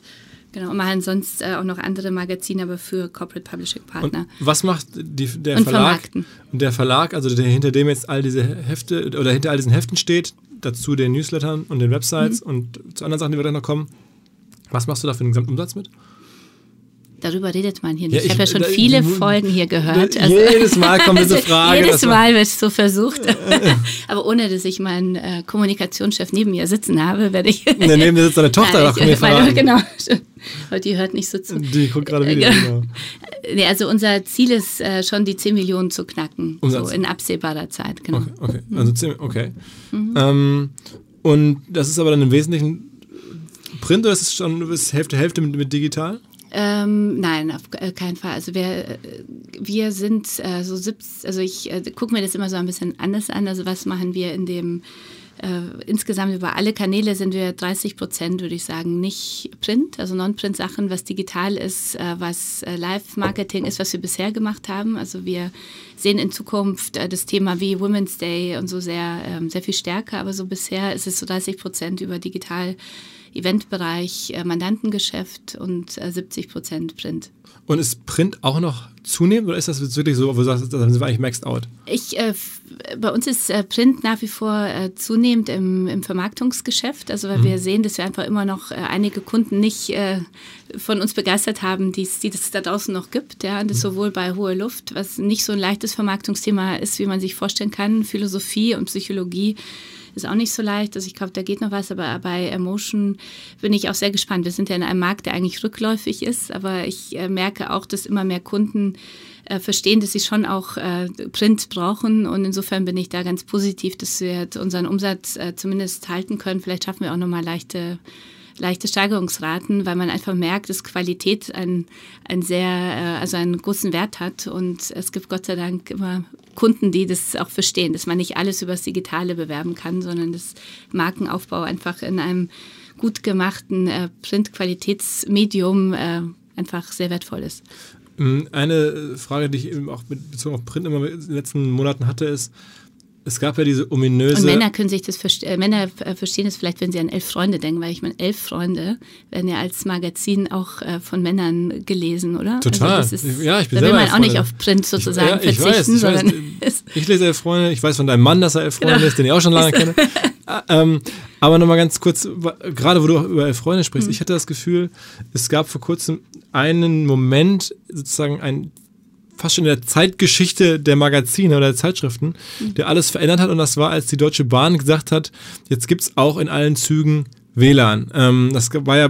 Genau, und machen sonst äh, auch noch andere Magazine, aber für Corporate Publishing Partner. Und was macht die, der Und Verlag? vermarkten. Und der Verlag, also der, hinter dem jetzt all diese Hefte oder hinter all diesen Heften steht, dazu den Newslettern und den Websites Mhm. und zu anderen Sachen, die wir gleich noch kommen. Was machst du da für den Gesamtumsatz mit? Darüber redet man hier Ja, nicht. ich ich- habe ja schon da- viele Folgen hier gehört. da- jedes Mal kommt *laughs* diese Frage, jedes Mal wird es so versucht. *laughs* Aber ohne, dass ich meinen äh, Kommunikationschef neben mir sitzen habe, werde ich. Nee, neben dir sitzt deine Tochter, *laughs* doch, mir verraten. genau. Aber die hört nicht so zu. Die guckt gerade wieder. Ja. Genau. Nee, also unser Ziel ist äh, schon die 10 Millionen zu knacken. Umsatz. So in absehbarer Zeit, genau. Okay, okay. Also ziemlich, okay. Mhm. Ähm, und das ist aber dann im Wesentlichen Print oder ist es schon ist Hälfte Hälfte mit, mit digital? Ähm, nein, auf äh, keinen Fall. Also wir, äh, wir sind äh, so 70, also ich äh, gucke mir das immer so ein bisschen anders an. Also was machen wir in dem, äh, insgesamt über alle Kanäle sind wir 30 Prozent, würde ich sagen, nicht Print, also Non-Print-Sachen, was digital ist, äh, was Live-Marketing ist, was wir bisher gemacht haben. Also wir sehen in Zukunft das Thema wie Women's Day und so sehr, ähm, sehr viel stärker, aber so bisher ist es so 30 Prozent über digital. Eventbereich, äh, Mandantengeschäft und äh, 70 Prozent Print. Und ist Print auch noch zunehmend oder ist das wirklich so, wo du sagst, dann sind wir eigentlich maxed out? Ich, äh, bei uns ist äh, Print nach wie vor äh, zunehmend im, im Vermarktungsgeschäft, also weil wir sehen, dass wir einfach immer noch äh, einige Kunden nicht äh, von uns begeistert haben, die es da draußen noch gibt. Ja, und das sowohl bei hoher Luft, was nicht so ein leichtes Vermarktungsthema ist, wie man sich vorstellen kann, Philosophie und Psychologie ist auch nicht so leicht. Also ich glaube, da geht noch was, aber bei Emotion bin ich auch sehr gespannt. Wir sind ja in einem Markt, der eigentlich rückläufig ist, aber ich äh, merke auch, dass immer mehr Kunden äh, verstehen, dass sie schon auch äh, Print brauchen und insofern bin ich da ganz positiv, dass wir unseren Umsatz äh, zumindest halten können. Vielleicht schaffen wir auch nochmal leichte leichte Steigerungsraten, weil man einfach merkt, dass Qualität ein, ein sehr, äh, also einen großen Wert hat und es gibt Gott sei Dank immer Kunden, die das auch verstehen, dass man nicht alles über das Digitale bewerben kann, sondern dass Markenaufbau einfach in einem gut gemachten äh, Print-Qualitätsmedium äh, einfach sehr wertvoll ist. Ähm, Eine Frage, die ich eben auch mit Bezug auf Print immer in den letzten Monaten hatte, ist, es gab ja diese ominöse. Und Männer können sich das verste äh, Männer äh, verstehen es vielleicht, wenn sie an elf Freunde denken, weil ich meine, elf Freunde werden ja als Magazin auch äh, von Männern gelesen, oder? Total. Also das ist, Ja, ich bin da will man auch nicht auf Print sozusagen ja, ich verzichten, weiß, ich, weiß, *laughs* ich lese elf Freunde, ich weiß von deinem Mann, dass er elf Freunde Genau. ist, den ich auch schon lange *laughs* kenne. Ähm, aber nochmal ganz kurz, gerade wo du auch über elf Freunde sprichst, Mhm. ich hatte das Gefühl, es gab vor kurzem einen Moment, sozusagen ein fast schon in der Zeitgeschichte der Magazine oder der Zeitschriften, Mhm. der alles verändert hat. Und das war, als die Deutsche Bahn gesagt hat, jetzt gibt es auch in allen Zügen WLAN. Ähm, das war ja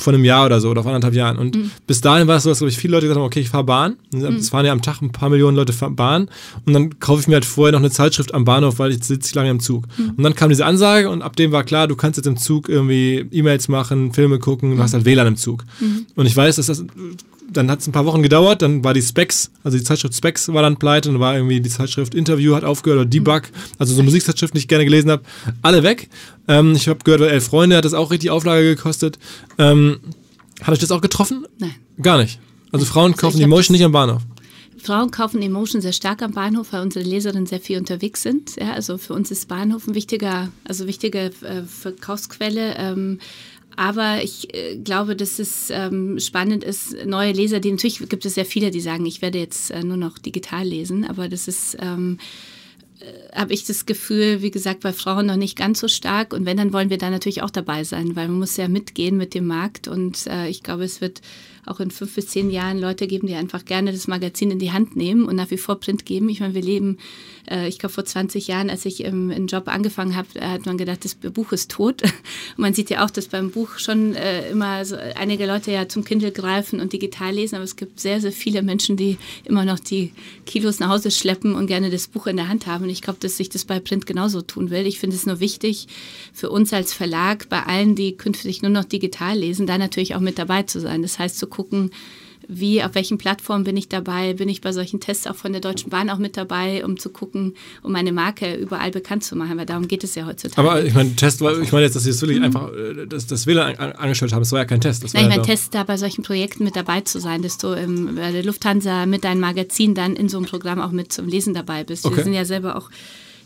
vor einem Jahr oder so oder vor anderthalb Jahren. Und Mhm. bis dahin war es so, dass glaube ich, viele Leute gesagt haben, okay, ich fahre Bahn. Und Es fahren ja am Tag ein paar Millionen Leute Bahn. Und dann kaufe ich mir halt vorher noch eine Zeitschrift am Bahnhof, weil ich sitze lange im Zug. Mhm. Und dann kam diese Ansage und ab dem war klar, du kannst jetzt im Zug irgendwie E-Mails machen, Filme gucken, du hast halt WLAN im Zug. Und ich weiß, dass das dann hat es ein paar Wochen gedauert, dann war die Specs, also die Zeitschrift Specs war dann pleite, dann war irgendwie die Zeitschrift Interview hat aufgehört oder Debug, also so Musikzeitschriften, die ich gerne gelesen habe, alle weg. Ähm, ich habe gehört, Elf Freunde hat das auch richtig Auflage gekostet. Ähm, hat euch das auch getroffen? Nein. Gar nicht. Also Frauen Also kaufen ich die hab Motion das- nicht am Bahnhof. Frauen kaufen Emotion sehr stark am Bahnhof, weil unsere Leserinnen sehr viel unterwegs sind. Ja, also für uns ist Bahnhof ein wichtiger, also wichtige äh, Verkaufsquelle. Ähm, aber ich äh, glaube, dass es ähm, spannend ist, neue Leser, die natürlich gibt es sehr viele, die sagen, ich werde jetzt äh, nur noch digital lesen, aber das ist ähm, habe ich das Gefühl, wie gesagt, bei Frauen noch nicht ganz so stark. Und wenn, dann wollen wir da natürlich auch dabei sein, weil man muss ja mitgehen mit dem Markt. Und äh, ich glaube, es wird auch in fünf bis zehn Jahren Leute geben, die einfach gerne das Magazin in die Hand nehmen und nach wie vor Print geben. Ich meine, wir leben, äh, ich glaube, vor 20 Jahren, als ich im, im Job angefangen habe, äh, hat man gedacht, das Buch ist tot. *laughs* Und man sieht ja auch, dass beim Buch schon äh, immer so einige Leute ja zum Kindle greifen und digital lesen, aber es gibt sehr, sehr viele Menschen, die immer noch die Kilos nach Hause schleppen und gerne das Buch in der Hand haben. Und ich glaube, dass sich das bei Print genauso tun will. Ich finde es nur wichtig für uns als Verlag, bei allen, die künftig nur noch digital lesen, da natürlich auch mit dabei zu sein. Das heißt, zu gucken, wie, auf welchen Plattformen bin ich dabei? Bin ich bei solchen Tests auch von der Deutschen Bahn auch mit dabei, um zu gucken, um meine Marke überall bekannt zu machen? Weil darum geht es ja heutzutage. Aber ich meine, Test war, ich meine jetzt, dass sie es wirklich einfach, äh, das, das an, angestellt haben, das war ja kein Test. Das war Nein, ich meine, Test da bei solchen Projekten mit dabei zu sein, dass du im, bei der Lufthansa mit deinem Magazin dann in so einem Programm auch mit zum Lesen dabei bist. Okay. Wir sind ja selber auch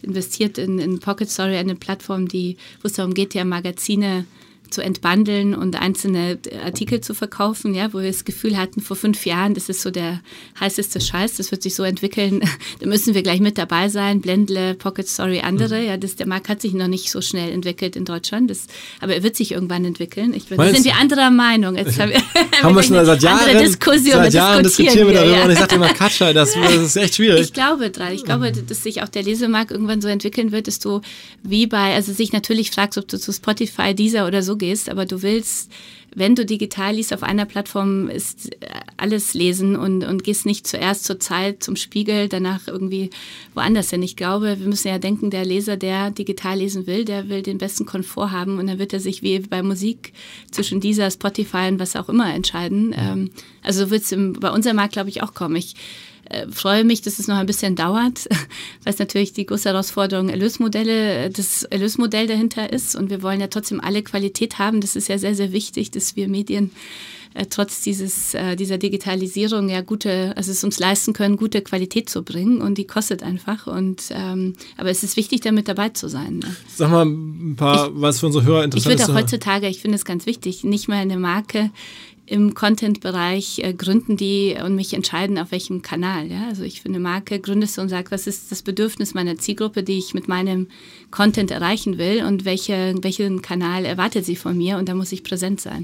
investiert in, in Pocket Story, eine Plattform, die, wo es darum geht, ja Magazine zu entbandeln und einzelne Artikel zu verkaufen, ja, wo wir das Gefühl hatten, vor fünf Jahren, das ist so der heißeste Scheiß, das wird sich so entwickeln, *laughs* da müssen wir gleich mit dabei sein, Blendle, Pocket Story, andere, mhm. ja, das, der Markt hat sich noch nicht so schnell entwickelt in Deutschland, das, aber er wird sich irgendwann entwickeln. Ich, wir sind wir anderer Meinung. Jetzt *laughs* haben *laughs* wir, haben wir schon seit Jahren, Diskussion, seit Jahren diskutieren wir darüber ja. und ich sagte immer, Katja, das, das, ist echt schwierig. Ich glaube dran, ich glaube, dass sich auch der Lesemarkt irgendwann so entwickeln wird, dass du wie bei, also sich natürlich fragst, ob du zu Spotify, dieser oder so gehst, aber du willst wenn du digital liest, auf einer Plattform ist äh, alles lesen und, und gehst nicht zuerst zur Zeit zum Spiegel, danach irgendwie woanders hin. Ich glaube, wir müssen ja denken, der Leser, der digital lesen will, der will den besten Komfort haben und dann wird er sich wie bei Musik zwischen dieser, Spotify und was auch immer entscheiden. Ähm, also wird es bei unserem Markt, glaube ich, auch kommen. Ich äh, freue mich, dass es noch ein bisschen dauert, *laughs* weil es natürlich die große Herausforderung Erlösmodelle, das Erlösmodell dahinter ist. Und wir wollen ja trotzdem alle Qualität haben. Das ist ja sehr, sehr wichtig, dass wir Medien äh, trotz dieses, äh, dieser Digitalisierung ja gute, also es uns leisten können, gute Qualität zu bringen und die kostet einfach. Und ähm, aber es ist wichtig, damit dabei zu sein. Ne? Sag mal ein paar, ich, was für unsere Hörer interessant ist. Ich würde auch heutzutage, ich finde es ganz wichtig, nicht mal eine Marke im Content-Bereich äh, gründen die und mich entscheiden, auf welchem Kanal. Ja? Also ich finde, Marke gründest du und sagst, was ist das Bedürfnis meiner Zielgruppe, die ich mit meinem Content erreichen will und welche, welchen Kanal erwartet sie von mir und da muss ich präsent sein.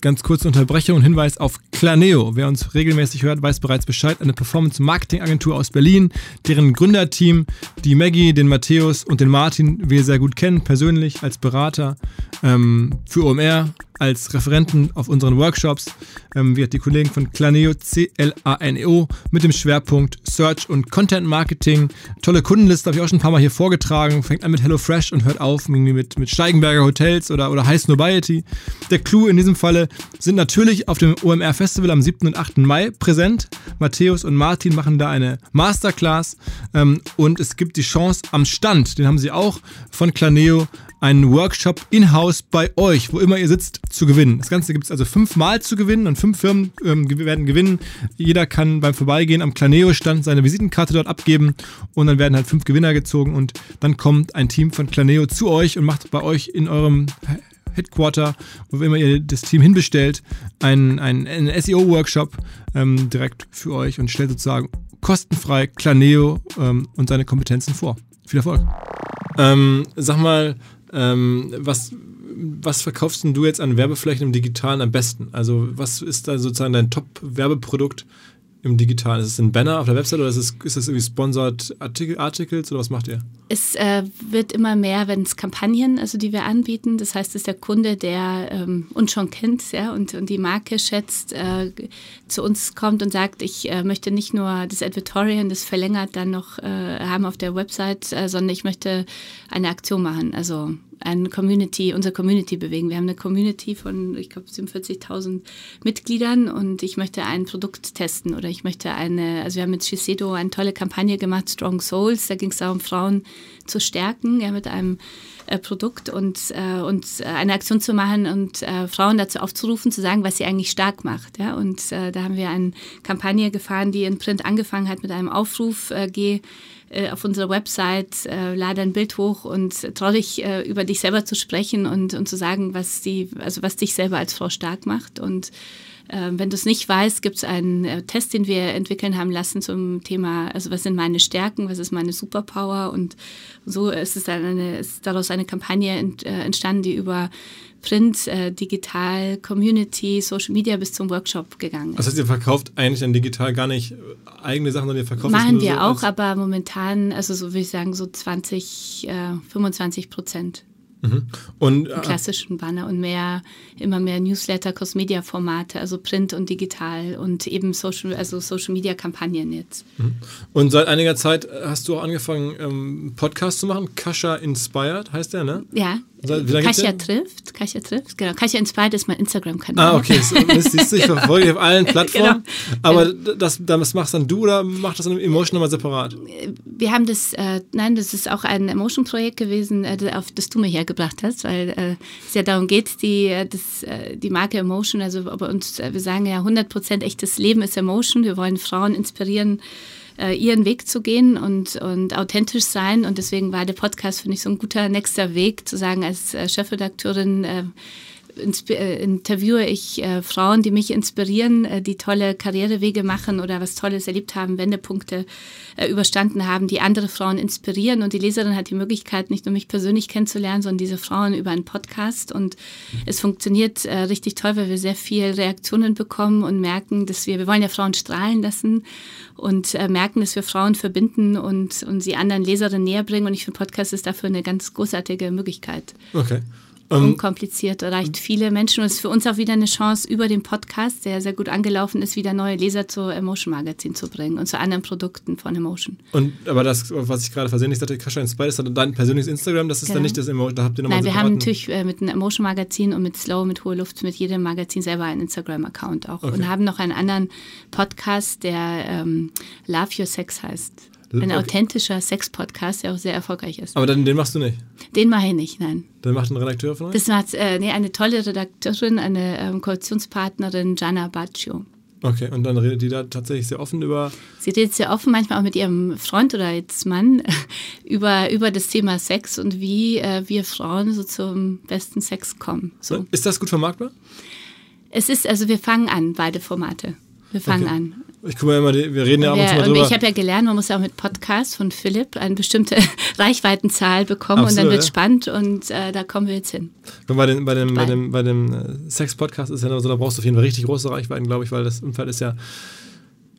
Ganz kurze Unterbrechung und Hinweis auf Claneo. Wer uns regelmäßig hört, weiß bereits Bescheid. Eine Performance-Marketing-Agentur aus Berlin, deren Gründerteam die Maggie, den Matthäus und den Martin wir sehr gut kennen, persönlich als Berater ähm, für OMR, als Referenten auf unseren Workshops. Ähm, wir die Kollegen von Claneo, C-L-A-N-E-O, mit dem Schwerpunkt Search und Content Marketing. Tolle Kundenliste habe ich auch schon ein paar Mal hier vorgetragen. Fängt an mit HelloFresh und hört auf mit, mit Steigenberger Hotels oder, oder High Snobiety. Der Clou in diesem Falle sind natürlich auf dem OMR Festival am 7. und 8. Mai präsent. Matthäus und Martin machen da eine Masterclass ähm, und es gibt die Chance am Stand, den haben sie auch von Claneo, einen Workshop in-house bei euch, wo immer ihr sitzt, zu gewinnen. Das Ganze gibt es also fünfmal zu gewinnen und fünf Firmen ähm, werden gewinnen. Jeder kann beim Vorbeigehen am Claneo-Stand seine Visitenkarte dort abgeben und dann werden halt fünf Gewinner gezogen und dann kommt ein Team von Claneo zu euch und macht bei euch in eurem Headquarter, wo immer ihr das Team hinbestellt, einen, einen, einen SEO-Workshop ähm, direkt für euch und stellt sozusagen kostenfrei Claneo ähm, und seine Kompetenzen vor. Viel Erfolg. Ähm, sag mal, ähm, was, was verkaufst du jetzt an Werbeflächen im Digitalen am besten? Also was ist da sozusagen dein Top-Werbeprodukt im Digitalen? Ist es ein Banner auf der Website oder ist es, ist es irgendwie Sponsored Artikel, Articles oder was macht ihr? Es äh, wird immer mehr, wenn es Kampagnen, also die wir anbieten. Das heißt, ist der Kunde, der ähm, uns schon kennt ja, und, und die Marke schätzt, äh, zu uns kommt und sagt, ich äh, möchte nicht nur das Advertorial, das verlängert dann noch äh, haben auf der Website, äh, sondern ich möchte eine Aktion machen. Also eine Community, unsere Community bewegen. Wir haben eine Community von, ich glaube, 47.000 Mitgliedern und ich möchte ein Produkt testen oder ich möchte eine, also wir haben mit Shiseido eine tolle Kampagne gemacht, Strong Souls, da ging es darum, Frauen zu stärken, ja, mit einem äh, Produkt und, äh, und eine Aktion zu machen und äh, Frauen dazu aufzurufen, zu sagen, was sie eigentlich stark macht. Ja? Und äh, da haben wir eine Kampagne gefahren, die in Print angefangen hat mit einem Aufruf, äh, geh äh, auf unserer Website, äh, lade ein Bild hoch und trau dich, äh, über dich selber zu sprechen und, und zu sagen, was, die, also was dich selber als Frau stark macht. Und äh, wenn du es nicht weißt, gibt es einen äh, Test, den wir entwickeln haben lassen zum Thema, also was sind meine Stärken, was ist meine Superpower und so ist es dann eine, ist daraus eine Kampagne ent, äh, entstanden, die über Print, äh, Digital, Community, Social Media bis zum Workshop gegangen ist. Das heißt, ihr verkauft eigentlich dann digital gar nicht eigene Sachen, sondern ihr verkauft Machen wir so auch, aber momentan, also so würde ich sagen, so 20, äh, 25 Prozent. Mhm. Und, äh, klassischen Banner und mehr, immer mehr Newsletter, Cross-Media-Formate, also Print und digital und eben Social, also Social-Media-Kampagnen jetzt. Mhm. Und seit einiger Zeit hast du auch angefangen, ähm, Podcast zu machen. Kascha Inspired heißt der, ne? Ja. Kasia trifft, Kasia trifft, genau. Kasia Inspired ist mein Instagram-Kanal. Ah, okay. Das siehst du, ich verfolge auf allen *laughs* Plattformen. genau. Aber das, das machst dann du oder macht das Emotion nochmal separat? Wir haben das, äh, nein, das ist auch ein Emotion-Projekt gewesen, äh, auf das du mir hergebracht hast, weil äh, es ja darum geht, die, äh, das, äh, die Marke Emotion, also bei uns, äh, wir sagen ja 100% echtes Leben ist Emotion. Wir wollen Frauen inspirieren, äh, ihren Weg zu gehen und, und authentisch sein. Und deswegen war der Podcast, finde ich, so ein guter nächster Weg, zu sagen, als äh, Chefredakteurin, äh, interviewe ich äh, Frauen, die mich inspirieren, äh, die tolle Karrierewege machen oder was Tolles erlebt haben, Wendepunkte äh, überstanden haben, die andere Frauen inspirieren. Und die Leserin hat die Möglichkeit, nicht nur mich persönlich kennenzulernen, sondern diese Frauen über einen Podcast. Und es funktioniert äh, richtig toll, weil wir sehr viel Reaktionen bekommen und merken, dass wir, wir wollen ja Frauen strahlen lassen und äh, merken, dass wir Frauen verbinden und, und sie anderen Leserinnen näher bringen. Und ich finde, Podcast ist dafür eine ganz großartige Möglichkeit. Okay. Um, Unkompliziert, erreicht viele Menschen und es ist für uns auch wieder eine Chance, über den Podcast, der sehr gut angelaufen ist, wieder neue Leser zu Emotion Magazin zu bringen und zu anderen Produkten von Emotion. Und aber das, was ich gerade versehentlich sagte, Kascha Inspire, ist dann dein persönliches Instagram, das ist genau. dann nicht das Emotion, da habt ihr nochmal Nein, wir haben natürlich äh, mit einem Emotion Magazin und mit Slow, mit Hohe Luft, mit jedem Magazin selber einen Instagram-Account auch okay. und haben noch einen anderen Podcast, der ähm, Love Your Sex heißt. Ein authentischer Sex-Podcast, der auch sehr erfolgreich ist. Aber dann, den machst du nicht? Den mache ich nicht, nein. Dann macht ein Redakteur von euch? Das macht äh, nee, eine tolle Redakteurin, eine ähm, Koalitionspartnerin, Gianna Baccio. Okay, und dann redet die da tatsächlich sehr offen über. Sie redet sehr offen, manchmal auch mit ihrem Freund oder jetzt Mann, *laughs* über, über das Thema Sex und wie äh, wir Frauen so zum besten Sex kommen. So. Ist das gut vermarktbar? Es ist, also wir fangen an, beide Formate. Wir fangen okay. an. Ich gucke mal immer, wir reden ja ab und zu mal drüber. Ich habe ja gelernt, man muss ja auch mit Podcasts von Philipp eine bestimmte *laughs* Reichweitenzahl bekommen Absolut, und dann wird es ja. spannend und äh, da kommen wir jetzt hin. Und bei, den, bei dem, bei dem, bei dem äh, Sex-Podcast ist ja so, da brauchst du auf jeden Fall richtig große Reichweiten, glaube ich, weil das Unfall ist ja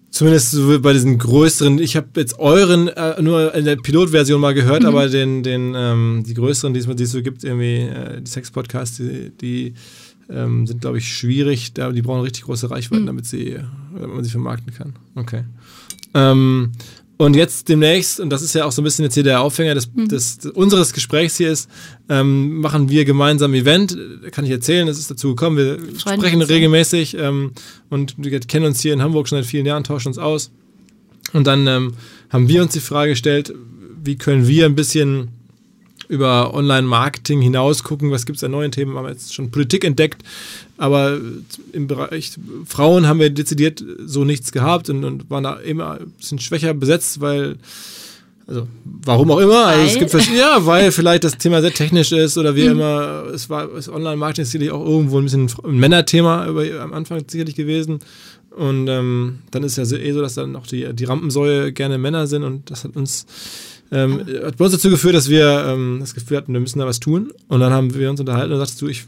Zumindest so bei diesen größeren, ich habe jetzt euren äh, nur in der Pilotversion mal gehört, mhm. aber den, den, ähm, die größeren, die es so gibt, irgendwie äh, die Sex-Podcasts, die, die ähm, sind, glaube ich, schwierig. Da, die brauchen richtig große Reichweiten, mhm. damit, sie, damit man sie vermarkten kann. Okay. Ähm, und jetzt demnächst, und das ist ja auch so ein bisschen jetzt hier der Aufhänger des, mhm. des, unseres Gesprächs hier ist, ähm, machen wir gemeinsam ein Event. Kann ich erzählen, es ist dazu gekommen. Wir Freuen sprechen regelmäßig ähm, und wir kennen uns hier in Hamburg schon seit vielen Jahren, tauschen uns aus. Und dann ähm, haben wir uns die Frage gestellt, wie können wir ein bisschen über Online-Marketing hinaus gucken, was gibt es an neuen Themen. Wir haben jetzt schon Politik entdeckt, aber im Bereich Frauen haben wir dezidiert so nichts gehabt und, und waren da immer ein bisschen schwächer besetzt, weil also warum auch immer, also es gibt *laughs* ja, weil vielleicht das Thema sehr technisch ist oder wie mhm. immer, es war Online-Marketing sicherlich auch irgendwo ein bisschen ein Männerthema am Anfang sicherlich gewesen. Und ähm, dann ist ja eh so, dass dann auch die, die Rampensäue gerne Männer sind und das hat uns ähm, hat bei uns dazu geführt, dass wir ähm, das Gefühl hatten, wir müssen da was tun. Und dann haben wir uns unterhalten und sagst du, ich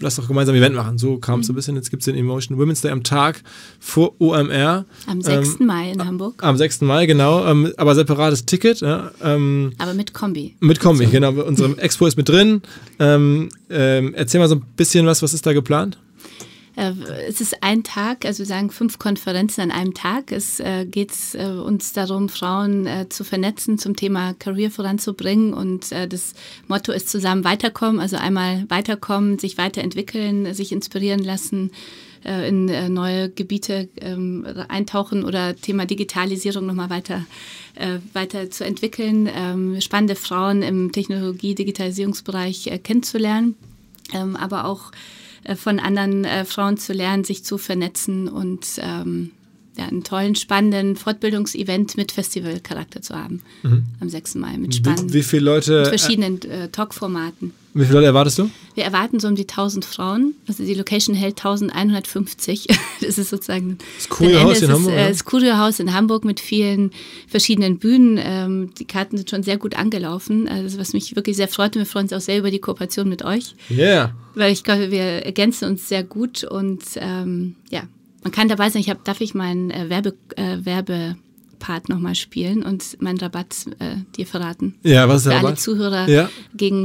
lass doch gemeinsam ein Event machen. So kam es mhm. so ein bisschen. Jetzt gibt es den Emotion Women's Day am Tag vor OMR. Am 6. Ähm, Mai in Hamburg. Am 6. Mai, genau. Ähm, aber separates Ticket. Ja, ähm, aber mit Kombi. Mit Kombi, genau. Unsere Expo ist mit drin. Ähm, ähm, erzähl mal so ein bisschen was, was ist da geplant? Äh, es ist ein Tag, also wir sagen fünf Konferenzen an einem Tag. Es äh, geht äh, uns darum, Frauen äh, zu vernetzen, zum Thema Career voranzubringen. Und äh, das Motto ist zusammen weiterkommen, also einmal weiterkommen, sich weiterentwickeln, sich inspirieren lassen äh, in neue Gebiete ähm, eintauchen oder Thema Digitalisierung nochmal weiter, weiter zu entwickeln, ähm, spannende Frauen im Technologie-, Digitalisierungsbereich kennenzulernen, ähm, aber auch äh, von anderen äh, Frauen zu lernen, sich zu vernetzen und ähm, ja, einen tollen, spannenden Fortbildungsevent mit Festivalcharakter zu haben. Mhm. Am 6. Mai mit spannenden, wie, wie viele Leute, mit verschiedenen äh, Talkformaten. Wie viele Leute erwartest du? Wir erwarten so um die 1000 Frauen. Also die Location hält 1150. *laughs* das ist sozusagen das Kurierhaus in Hamburg. Ist, äh, das Kurierhaus in Hamburg mit vielen verschiedenen Bühnen. Ähm, die Karten sind schon sehr gut angelaufen. Also was mich wirklich sehr freut und wir freuen uns auch sehr über die Kooperation mit euch. Ja. Yeah. Weil ich glaube, wir ergänzen uns sehr gut und ähm, ja, man kann dabei sein, ich hab, darf ich meinen äh, Werbe, äh, Werbe nochmal spielen und meinen Rabatt äh, dir verraten. Ja, was ist der Für Rabatt? alle Zuhörer ja.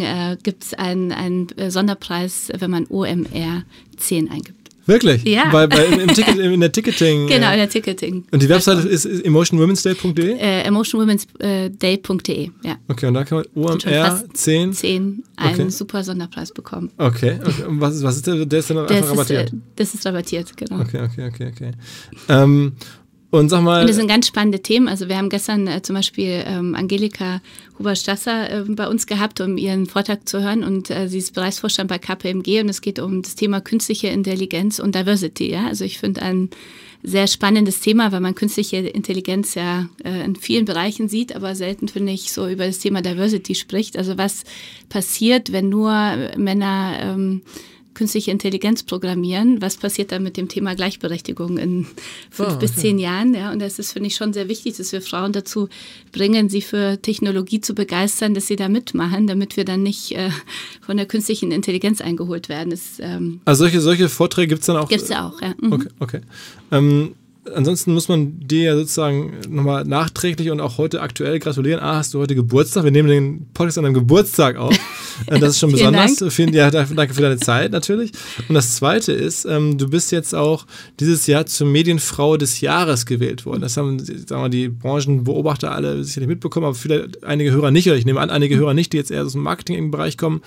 äh, gibt es einen, einen äh, Sonderpreis, wenn man OMR 10 eingibt. Wirklich? Ja. Bei, bei, im Ticket, *laughs* in der Ticketing. Genau, in der Ticketing. Und die Webseite ist, ist emotionwomensday.de? Äh, emotionwomensday.de, ja. Okay, und da kann man OMR 10. 10 einen okay. super Sonderpreis bekommen. Okay, okay. Und was ist, was ist der? Der ist dann einfach das rabattiert? Ist, äh, das ist rabattiert, genau. Okay, okay, okay, okay. Ähm, und sag mal. Und das sind ganz spannende Themen. Also wir haben gestern äh, zum Beispiel ähm, Angelika Huber-Stasser äh, bei uns gehabt, um ihren Vortrag zu hören. Und äh, sie ist Bereichsvorstand bei KPMG und es geht um das Thema künstliche Intelligenz und Diversity. Ja? Also ich finde ein sehr spannendes Thema, weil man künstliche Intelligenz ja äh, in vielen Bereichen sieht, aber selten, finde ich, so über das Thema Diversity spricht. Also was passiert, wenn nur Männer ähm, künstliche Intelligenz programmieren. Was passiert dann mit dem Thema Gleichberechtigung in fünf oh, bis zehn Jahren? Ja, und das ist, finde ich, schon sehr wichtig, dass wir Frauen dazu bringen, sie für Technologie zu begeistern, dass sie da mitmachen, damit wir dann nicht äh, von der künstlichen Intelligenz eingeholt werden. Das, ähm, also solche, solche Vorträge gibt es dann auch? Gibt es ja auch, ja. Mhm. Okay, okay. Ähm, ansonsten muss man dir ja sozusagen nochmal nachträglich und auch heute aktuell gratulieren. Ah, hast du heute Geburtstag? Wir nehmen den Podcast an deinem Geburtstag auf. Äh, das ist schon *laughs* besonders. Dank. Vielen, ja, danke für deine Zeit natürlich. Und das Zweite ist, ähm, du bist jetzt auch dieses Jahr zur Medienfrau des Jahres gewählt worden. Das haben sagen wir, die Branchenbeobachter alle sicherlich mitbekommen, aber viele, einige Hörer nicht, oder ich nehme an, einige Hörer nicht, die jetzt eher aus dem Marketing-Bereich kommen.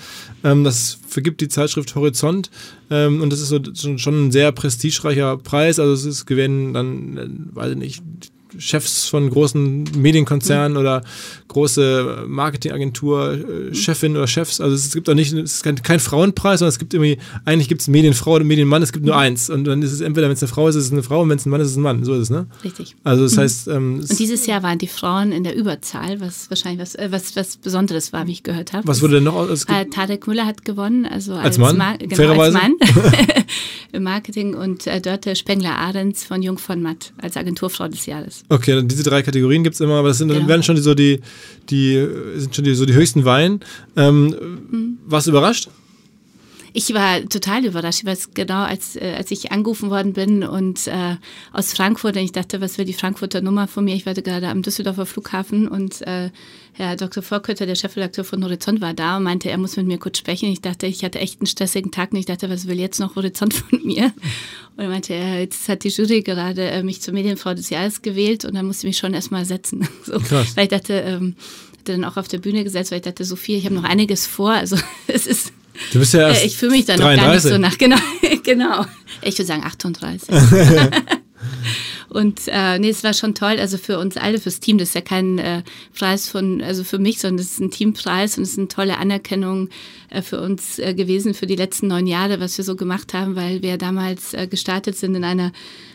Ähm, das vergibt die Zeitschrift Horizont ähm, und das ist so, schon ein sehr prestigereicher Preis. Also es ist gewähren dann, äh, weiß ich nicht, Chefs von großen Medienkonzernen mhm. oder große Marketingagentur, äh, Chefin oder Chefs. Also es gibt auch nicht, es ist kein, kein Frauenpreis, sondern es gibt irgendwie, eigentlich gibt es Medienfrau oder Medienmann, es gibt nur mhm. eins. Und dann ist es entweder, wenn es eine Frau ist, ist es eine Frau und wenn es ein Mann ist, ist es ein Mann. So ist es, ne? Richtig. Also das mhm. heißt. Ähm, und dieses Jahr waren die Frauen in der Überzahl, was wahrscheinlich was, äh, was, was Besonderes war, wie ich gehört habe. Was wurde denn noch? aus? äh, Tarek Müller hat gewonnen, also als, als Mann. Ma genau, als Mann *laughs* im Marketing und äh, Dörte Spengler-Ahrens von Jung von Matt als Agenturfrau des Jahres. Okay, diese drei Kategorien gibt es immer, aber das sind, ja. werden schon die, so die, die sind schon die, so die höchsten Weinen. Ähm, mhm. Du überrascht? Ich war total überrascht. Ich weiß genau, als, äh, als ich angerufen worden bin und äh, aus Frankfurt, und ich dachte, was will die Frankfurter Nummer von mir? Ich war gerade am Düsseldorfer Flughafen und äh, Herr Dr. Vorkötter, der Chefredakteur von Horizont, war da und meinte, er muss mit mir kurz sprechen. Ich dachte, ich hatte echt einen stressigen Tag und ich dachte, was will jetzt noch Horizont von mir? *laughs* Und er meinte, er, jetzt hat die Jury gerade äh, mich zur Medienfrau des Jahres gewählt und dann musste ich mich schon erstmal setzen. *laughs* so, Krass. Weil ich dachte, ähm, hatte dann auch auf der Bühne gesetzt, weil ich dachte, Sophie, ich habe noch einiges vor. Also *laughs* es ist. Du bist ja erst Ich fühle mich da noch gar nicht so nach. *laughs* Genau, genau. Ich würde sagen 38. *laughs* Und äh, nee, es war schon toll, also für uns alle, fürs Team. Das ist ja kein äh, Preis von, also für mich, sondern es ist ein Teampreis und es ist eine tolle Anerkennung äh, für uns äh, gewesen für die letzten neun Jahre, was wir so gemacht haben, weil wir damals äh, gestartet sind in einer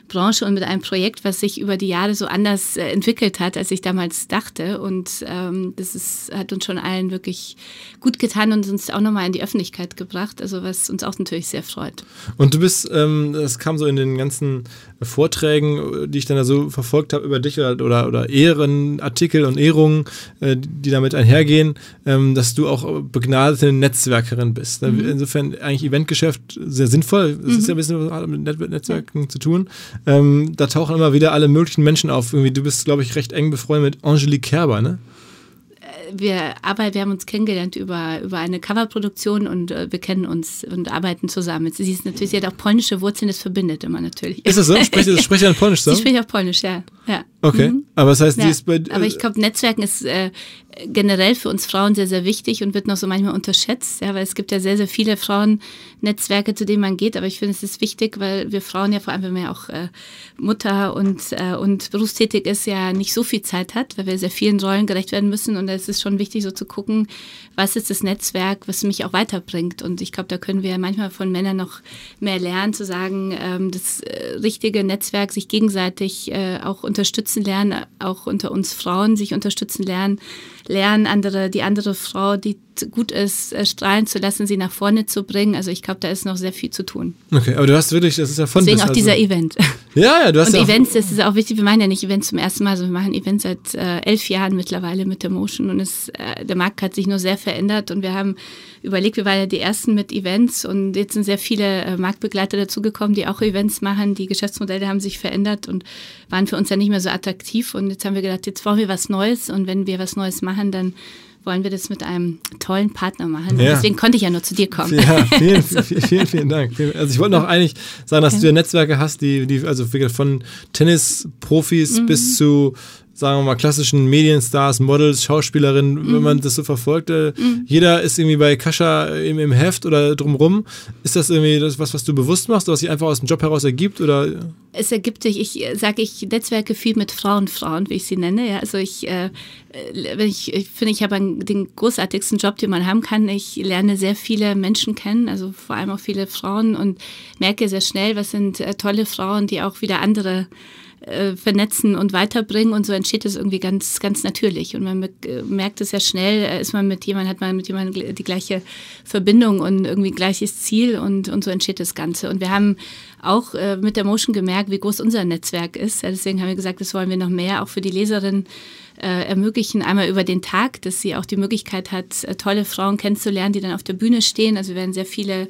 Branche und mit einem Projekt, was sich über die Jahre so anders äh, entwickelt hat, als ich damals dachte. Und ähm, das ist, hat uns schon allen wirklich gut getan und uns auch nochmal in die Öffentlichkeit gebracht, also was uns auch natürlich sehr freut. Und du bist, ähm, das kam so in den ganzen Vorträgen, die ich dann da so verfolgt habe über dich oder, oder, oder Ehrenartikel und Ehrungen, äh, die damit einhergehen, ähm, dass du auch begnadete Netzwerkerin bist. Mhm. Insofern eigentlich Eventgeschäft sehr sinnvoll. Es mhm. ist ja ein bisschen mit Netzwerken zu tun. Ähm, da tauchen immer wieder alle möglichen Menschen auf. Irgendwie, du bist, glaube ich, recht eng befreundet mit Angelique Kerber, ne? wir arbeiten, wir haben uns kennengelernt über, über eine Coverproduktion und äh, wir kennen uns und arbeiten zusammen. Sie ist natürlich, sie hat auch polnische Wurzeln, das verbindet immer natürlich. Ist das so? *laughs* Spricht, ja. spricht ja Polnisch so? Sie spricht auch Polnisch, ja. ja. Okay, mhm. aber das heißt, ja. die ist bei... Äh, aber ich glaube, Netzwerken ist äh, generell für uns Frauen sehr, sehr wichtig und wird noch so manchmal unterschätzt, ja, weil es gibt ja sehr, sehr viele Frauennetzwerke, zu denen man geht, aber ich finde, es ist wichtig, weil wir Frauen ja vor allem, wenn man ja auch äh, Mutter und, äh, und berufstätig ist, ja nicht so viel Zeit hat, weil wir sehr vielen Rollen gerecht werden müssen. Und es ist schon wichtig, so zu gucken, was ist das Netzwerk, was mich auch weiterbringt. Und ich glaube, da können wir manchmal von Männern noch mehr lernen, zu sagen, ähm, das äh, richtige Netzwerk sich gegenseitig äh, auch unterstützen lernen, auch unter uns Frauen sich unterstützen lernen, lernen, andere, die andere Frau, die gut ist, äh, strahlen zu lassen, sie nach vorne zu bringen. Also ich glaube, da ist noch sehr viel zu tun. Okay, aber du hast wirklich, das ist ja von Deswegen auch also. dieser Event. Ja, ja, du hast Und ja Events, das ist auch wichtig. Wir machen ja nicht Events zum ersten Mal, sondern wir machen Events seit äh, elf Jahren mittlerweile mit der Motion und es, äh, der Markt hat sich nur sehr verändert und wir haben überlegt, wir waren ja die ersten mit Events und jetzt sind sehr viele äh, Marktbegleiter dazugekommen, die auch Events machen. Die Geschäftsmodelle haben sich verändert und waren für uns ja nicht mehr so attraktiv und jetzt haben wir gedacht, jetzt brauchen wir was Neues und wenn wir was Neues machen, dann wollen wir das mit einem tollen Partner machen. Ja. Deswegen konnte ich ja nur zu dir kommen. Ja, *laughs* vielen, vielen, vielen, vielen Dank. Also ich wollte noch eigentlich sagen, dass ja. du ja Netzwerke hast, die, die also von Tennisprofis mhm. bis zu sagen wir mal, klassischen Medienstars, Models, Schauspielerinnen, mhm. wenn man das so verfolgt. Äh, mhm. Jeder ist irgendwie bei Kascha im, im, Heft oder drumrum. Ist das irgendwie das was, was du bewusst machst oder was sich einfach aus dem Job heraus ergibt? Oder? Es ergibt sich, ich sage, ich netzwerke viel mit Frauen, Frauen, wie ich sie nenne. Ja, also ich, äh, ich, ich finde, ich habe den großartigsten Job, den man haben kann. Ich lerne sehr viele Menschen kennen, also vor allem auch viele Frauen und merke sehr schnell, was sind äh, tolle Frauen, die auch wieder andere äh, vernetzen und weiterbringen und so entsteht es irgendwie ganz, ganz natürlich. Und man merkt es ja schnell, äh, ist man mit jemandem, hat man mit jemandem die gleiche Verbindung und irgendwie gleiches Ziel und, und so entsteht das Ganze. Und wir haben auch äh, mit der Motion gemerkt, wie groß unser Netzwerk ist. Deswegen haben wir gesagt, das wollen wir noch mehr auch für die Leserin ermöglichen. Einmal über den Tag, dass sie auch die Möglichkeit hat, tolle Frauen kennenzulernen, die dann auf der Bühne stehen. Also wir werden sehr viele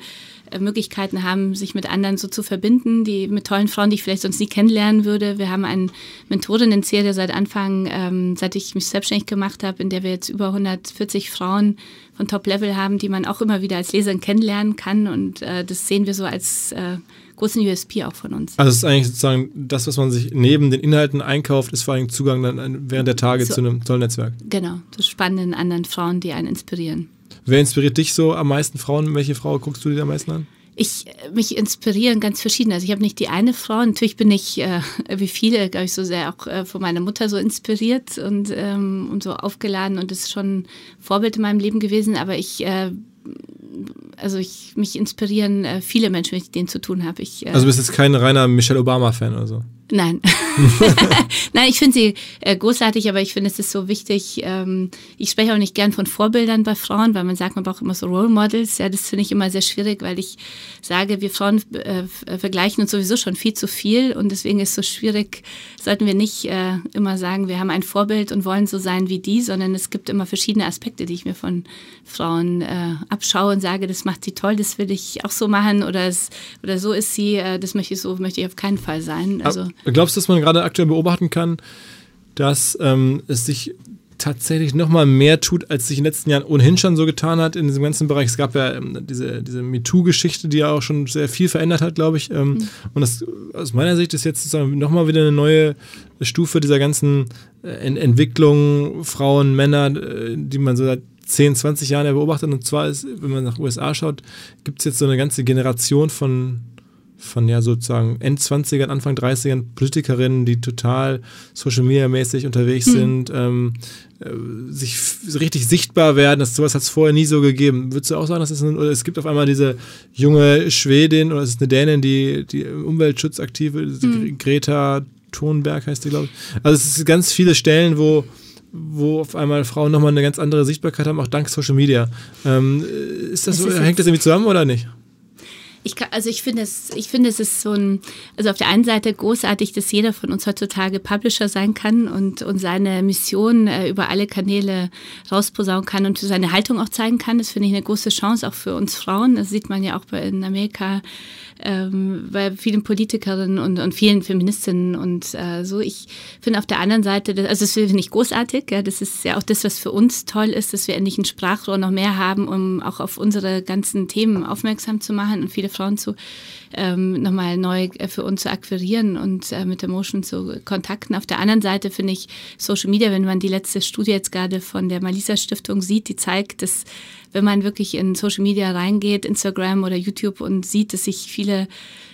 Möglichkeiten haben, sich mit anderen so zu verbinden, die mit tollen Frauen, die ich vielleicht sonst nie kennenlernen würde. Wir haben einen Mentorinnen-Serie seit Anfang, ähm, seit ich mich selbstständig gemacht habe, in der wir jetzt über 140 Frauen von Top-Level haben, die man auch immer wieder als Leserin kennenlernen kann. Und äh, das sehen wir so als äh, großen USP auch von uns. Also es ist eigentlich sozusagen das, was man sich neben den Inhalten einkauft, ist vor allem Zugang dann während der Tage so, zu einem tollen Netzwerk. Genau, zu spannenden anderen Frauen, die einen inspirieren. Wer inspiriert dich so am meisten Frauen? Welche Frau guckst du dir am meisten an? Ich mich inspirieren ganz verschieden. Also ich habe nicht die eine Frau. Natürlich bin ich äh, wie viele, glaube ich, so sehr auch äh, von meiner Mutter so inspiriert und, ähm, und so aufgeladen und ist schon Vorbild in meinem Leben gewesen. Aber ich äh, also ich mich inspirieren äh, viele Menschen, wenn ich denen zu tun habe. Äh, also bist jetzt kein reiner Michelle Obama-Fan oder so? Nein. *laughs* Nein, ich finde sie äh, großartig, aber ich finde, es ist so wichtig. Ähm, ich spreche auch nicht gern von Vorbildern bei Frauen, weil man sagt, man braucht immer so Role Models. Ja, das finde ich immer sehr schwierig, weil ich sage, wir Frauen äh, vergleichen uns sowieso schon viel zu viel und deswegen ist es so schwierig, sollten wir nicht äh, immer sagen, wir haben ein Vorbild und wollen so sein wie die, sondern es gibt immer verschiedene Aspekte, die ich mir von Frauen äh, abschaue und sage, das macht sie toll, das will ich auch so machen oder, es, oder so ist sie, äh, das möchte ich so, möchte ich auf keinen Fall sein. Also, Glaubst du, dass man gerade aktuell beobachten kann, dass ähm, es sich tatsächlich noch mal mehr tut, als sich in den letzten Jahren ohnehin schon so getan hat in diesem ganzen Bereich. Es gab ja ähm, diese, diese MeToo-Geschichte, die ja auch schon sehr viel verändert hat, glaube ich. Ähm, mhm. Und das aus meiner Sicht ist jetzt sozusagen noch mal wieder eine neue Stufe dieser ganzen äh, Entwicklung, Frauen, Männer, äh, die man so seit 10, 20 Jahren beobachtet. Und zwar ist, wenn man nach USA schaut, gibt es jetzt so eine ganze Generation von von ja sozusagen End-20ern, Anfang 30ern Politikerinnen, die total Social Media mäßig unterwegs hm. sind, ähm, äh, sich richtig sichtbar werden. Das sowas hat es vorher nie so gegeben. Würdest du auch sagen, dass es ein, oder es gibt auf einmal diese junge Schwedin oder es ist eine Dänin, die die Umweltschutz aktive, hm. Greta Thunberg heißt die, glaube ich. Also es sind ganz viele Stellen, wo wo auf einmal Frauen nochmal eine ganz andere Sichtbarkeit haben, auch dank Social Media. Ähm, ist das, das hängt das irgendwie zusammen oder nicht? Ich kann, also ich finde es, ich finde es ist so ein, also auf der einen Seite großartig, dass jeder von uns heutzutage Publisher sein kann und, und seine Mission äh, über alle Kanäle rausposaunen kann und seine Haltung auch zeigen kann. Das finde ich eine große Chance auch für uns Frauen. Das sieht man ja auch in Amerika ähm, bei vielen Politikerinnen und, und vielen Feministinnen und äh, so. Ich finde auf der anderen Seite, also das finde ich großartig. Ja, das ist ja auch das, was für uns toll ist, dass wir endlich ein Sprachrohr noch mehr haben, um auch auf unsere ganzen Themen aufmerksam zu machen und viele Frauen zu ähm, nochmal neu äh, für uns zu akquirieren und äh, mit der Motion zu kontakten. Auf der anderen Seite finde ich Social Media, wenn man die letzte Studie jetzt gerade von der Malisa Stiftung sieht, die zeigt, dass wenn man wirklich in Social Media reingeht, Instagram oder YouTube und sieht, dass sich viele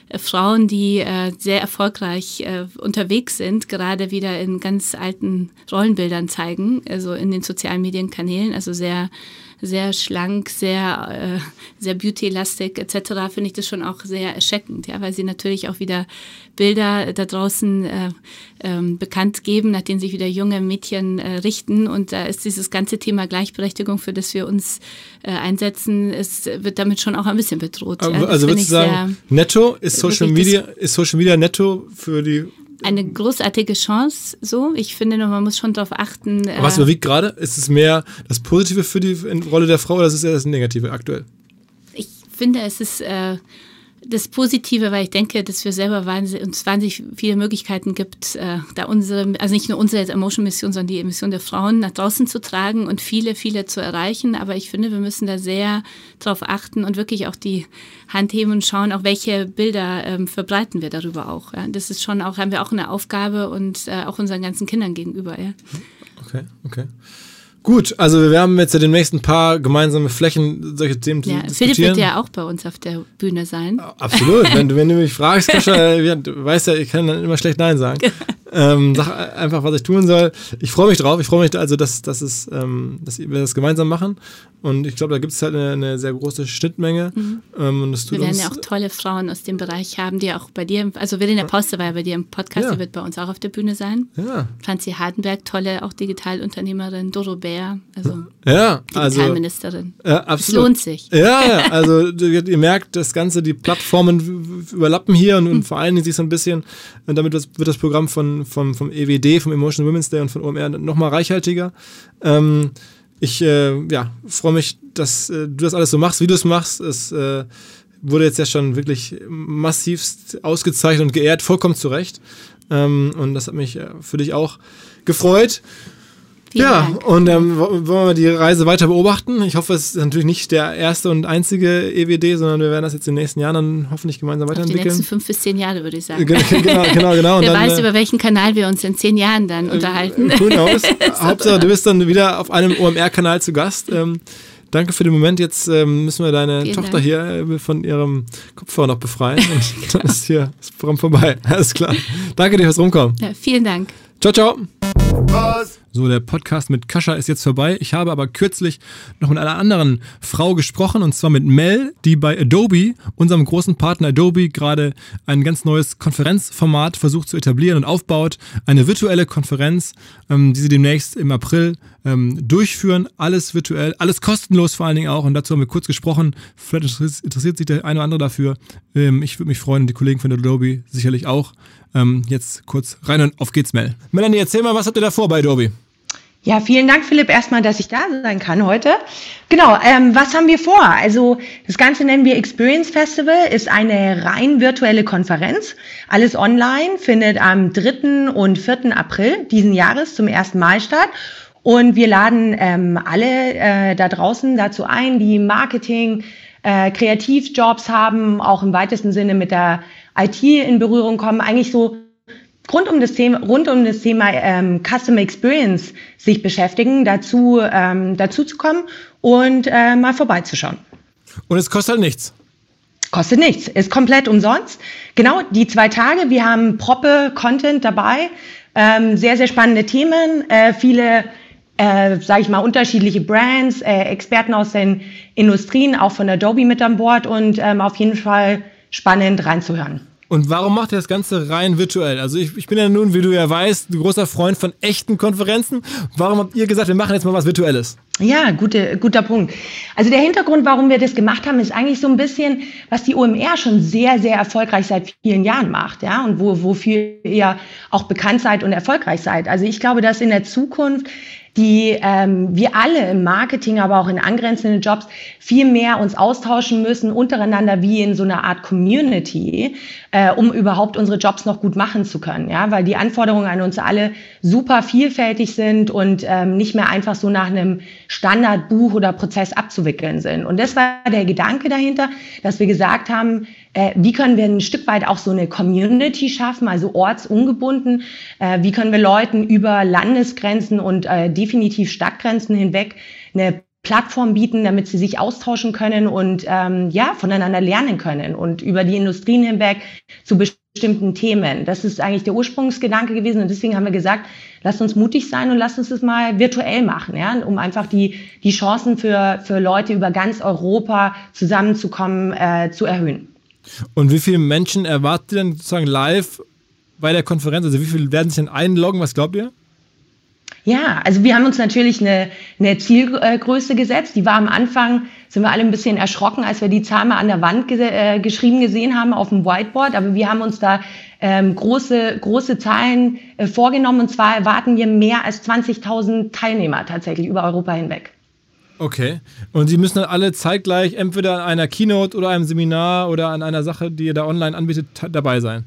äh, Frauen, die äh, sehr erfolgreich äh, unterwegs sind, gerade wieder in ganz alten Rollenbildern zeigen, also in den sozialen Medienkanälen, also sehr sehr schlank, sehr, äh, sehr beauty-lastig etc., finde ich das schon auch sehr erschreckend, ja, weil sie natürlich auch wieder Bilder da draußen äh, ähm, bekannt geben, nach denen sich wieder junge Mädchen äh, richten. Und da ist dieses ganze Thema Gleichberechtigung, für das wir uns äh, einsetzen, es wird damit schon auch ein bisschen bedroht. Ja. Also würdest du sagen, netto ist Social Media, ist Social Media netto für die eine großartige Chance. So, ich finde, man muss schon darauf achten. Äh was überwiegt gerade? Ist es mehr das Positive für die Rolle der Frau oder ist es eher das Negative aktuell? Ich finde, es ist äh, das Positive, weil ich denke, dass wir selber wahnsinnig, uns wahnsinnig viele Möglichkeiten gibt, äh, da unsere, also nicht nur unsere Emotion-Mission, sondern die Emission der Frauen nach draußen zu tragen und viele, viele zu erreichen. Aber ich finde, wir müssen da sehr drauf achten und wirklich auch die Hand heben und schauen, auch welche Bilder ähm, verbreiten wir darüber auch. Ja. Das ist schon auch, haben wir auch eine Aufgabe und äh, auch unseren ganzen Kindern gegenüber. Ja. Okay, okay. Gut, also wir werden jetzt ja demnächst ein paar gemeinsame Flächen solche Themen ja, diskutieren. Philipp wird ja auch bei uns auf der Bühne sein. Absolut. wenn, du, wenn du mich fragst, Kascha, *laughs* du weißt ja, ich kann dann immer schlecht Nein sagen. *laughs* ähm, sag einfach, was ich tun soll. Ich freue mich drauf. Ich freue mich also, dass, dass, es, ähm, dass wir das gemeinsam machen. Und ich glaube, da gibt es halt eine, eine, sehr große Schnittmenge. Mhm. Ähm, und das tut wir werden ja auch tolle Frauen aus dem Bereich haben, die auch bei dir, also Verena Poste war ja bei dir im Podcast, ja. die wird bei uns auch auf der Bühne sein. Ja. Franzi Hardenberg, tolle auch Digitalunternehmerin, Doro Bär, also ja, Digitalministerin. Also, ja, absolut. Es lohnt sich. Ja, ja, *laughs* also ihr merkt, das Ganze, die Plattformen überlappen hier und, und mhm. vor allen Dingen sich so ein bisschen, damit wird das Programm von, vom, vom EWD, vom Emotional Women's Day und von OMR nochmal reichhaltiger. Ähm, ich äh, ja, freue mich, dass äh, du das alles so machst, wie du es machst. Es äh, wurde jetzt ja schon wirklich massivst ausgezeichnet und geehrt, vollkommen zu Recht. Ähm, und das hat mich äh, für dich auch gefreut. Vielen ja, Dank. und ähm, wollen wir die Reise weiter beobachten. Ich hoffe, es ist natürlich nicht der erste und einzige EWD, sondern wir werden das jetzt in den nächsten Jahren dann hoffentlich gemeinsam weiterentwickeln. die nächsten fünf bis zehn Jahre, würde ich sagen. Genau, genau, genau. *laughs* Wer dann, weiß, äh, über welchen Kanal wir uns in zehn Jahren dann äh, unterhalten. Who knows? Hauptsache, du bist dann wieder auf einem OMR-Kanal zu Gast. Ähm, danke für den Moment. Jetzt ähm, müssen wir deine Vielen Tochter Dank. hier äh, von ihrem Kopfhörer noch befreien. Und *laughs* dann ist hier das Programm vorbei. Alles klar. Danke dir fürs Rumkommen. Ja, vielen Dank. Ciao, ciao. Was? So, der Podcast mit Kascha ist jetzt vorbei. Ich habe aber kürzlich noch mit einer anderen Frau gesprochen und zwar mit Mel, die bei Adobe, unserem großen Partner Adobe, gerade ein ganz neues Konferenzformat versucht zu etablieren und aufbaut. Eine virtuelle Konferenz, ähm, die sie demnächst im April ähm, durchführen. Alles virtuell, alles kostenlos vor allen Dingen auch. Und dazu haben wir kurz gesprochen. Vielleicht interessiert sich der eine oder andere dafür. Ähm, ich würde mich freuen, die Kollegen von Adobe sicherlich auch. Ähm, jetzt kurz rein und auf geht's, Mel. Melanie, erzähl mal, was habt ihr da vor bei Adobe? Ja, vielen Dank, Philipp, erstmal, dass ich da sein kann heute. Genau, ähm, was haben wir vor? Also das Ganze nennen wir Experience Festival, ist eine rein virtuelle Konferenz. Alles online, findet am 3. und 4. April diesen Jahres zum ersten Mal statt. Und wir laden ähm, alle äh, da draußen dazu ein, die Marketing, äh, Kreativjobs haben, auch im weitesten Sinne mit der IT in Berührung kommen, eigentlich so rund um das Thema, rund um das Thema ähm, Customer Experience sich beschäftigen, dazu, ähm, dazu zu kommen und äh, mal vorbeizuschauen. Und es kostet halt nichts. Kostet nichts, ist komplett umsonst. Genau, die zwei Tage, wir haben Proppe Content dabei, ähm, sehr, sehr spannende Themen, äh, viele, äh, sage ich mal, unterschiedliche Brands, äh, Experten aus den Industrien, auch von Adobe mit an Bord und ähm, auf jeden Fall spannend reinzuhören. Und warum macht ihr das Ganze rein virtuell? Also ich, ich bin ja nun, wie du ja weißt, ein großer Freund von echten Konferenzen. Warum habt ihr gesagt, wir machen jetzt mal was Virtuelles? Ja, gute, guter Punkt. Also der Hintergrund, warum wir das gemacht haben, ist eigentlich so ein bisschen, was die OMR schon sehr, sehr erfolgreich seit vielen Jahren macht, ja, und wo, wofür ihr auch bekannt seid und erfolgreich seid. Also ich glaube, dass in der Zukunft die ähm, wir alle im Marketing, aber auch in angrenzenden Jobs viel mehr uns austauschen müssen untereinander wie in so einer Art Community, äh, um überhaupt unsere Jobs noch gut machen zu können. Ja, weil die Anforderungen an uns alle super vielfältig sind und ähm, nicht mehr einfach so nach einem Standardbuch oder Prozess abzuwickeln sind. Und das war der Gedanke dahinter, dass wir gesagt haben, äh, wie können wir ein Stück weit auch so eine Community schaffen, also ortsungebunden? Äh, wie können wir Leuten über Landesgrenzen und äh, definitiv Stadtgrenzen hinweg eine Plattform bieten, damit sie sich austauschen können und ähm, ja voneinander lernen können und über die Industrien hinweg zu bestimmten Themen. Das ist eigentlich der Ursprungsgedanke gewesen und deswegen haben wir gesagt, lasst uns mutig sein und lasst uns das mal virtuell machen, ja, um einfach die die Chancen für für Leute über ganz Europa zusammenzukommen äh, zu erhöhen. Und wie viele Menschen erwartet ihr denn sozusagen live bei der Konferenz? Also wie viele werden sich denn einloggen? Was glaubt ihr? Ja, also wir haben uns natürlich eine, eine Zielgröße gesetzt. Die war am Anfang, sind wir alle ein bisschen erschrocken, als wir die Zahl mal an der Wand ge äh, geschrieben gesehen haben auf dem Whiteboard. Aber wir haben uns da ähm, große, große Zahlen äh, vorgenommen. Und zwar erwarten wir mehr als 20.000 Teilnehmer tatsächlich über Europa hinweg. Okay. Und Sie müssen dann alle zeitgleich entweder an einer Keynote oder einem Seminar oder an einer Sache, die ihr da online anbietet, dabei sein?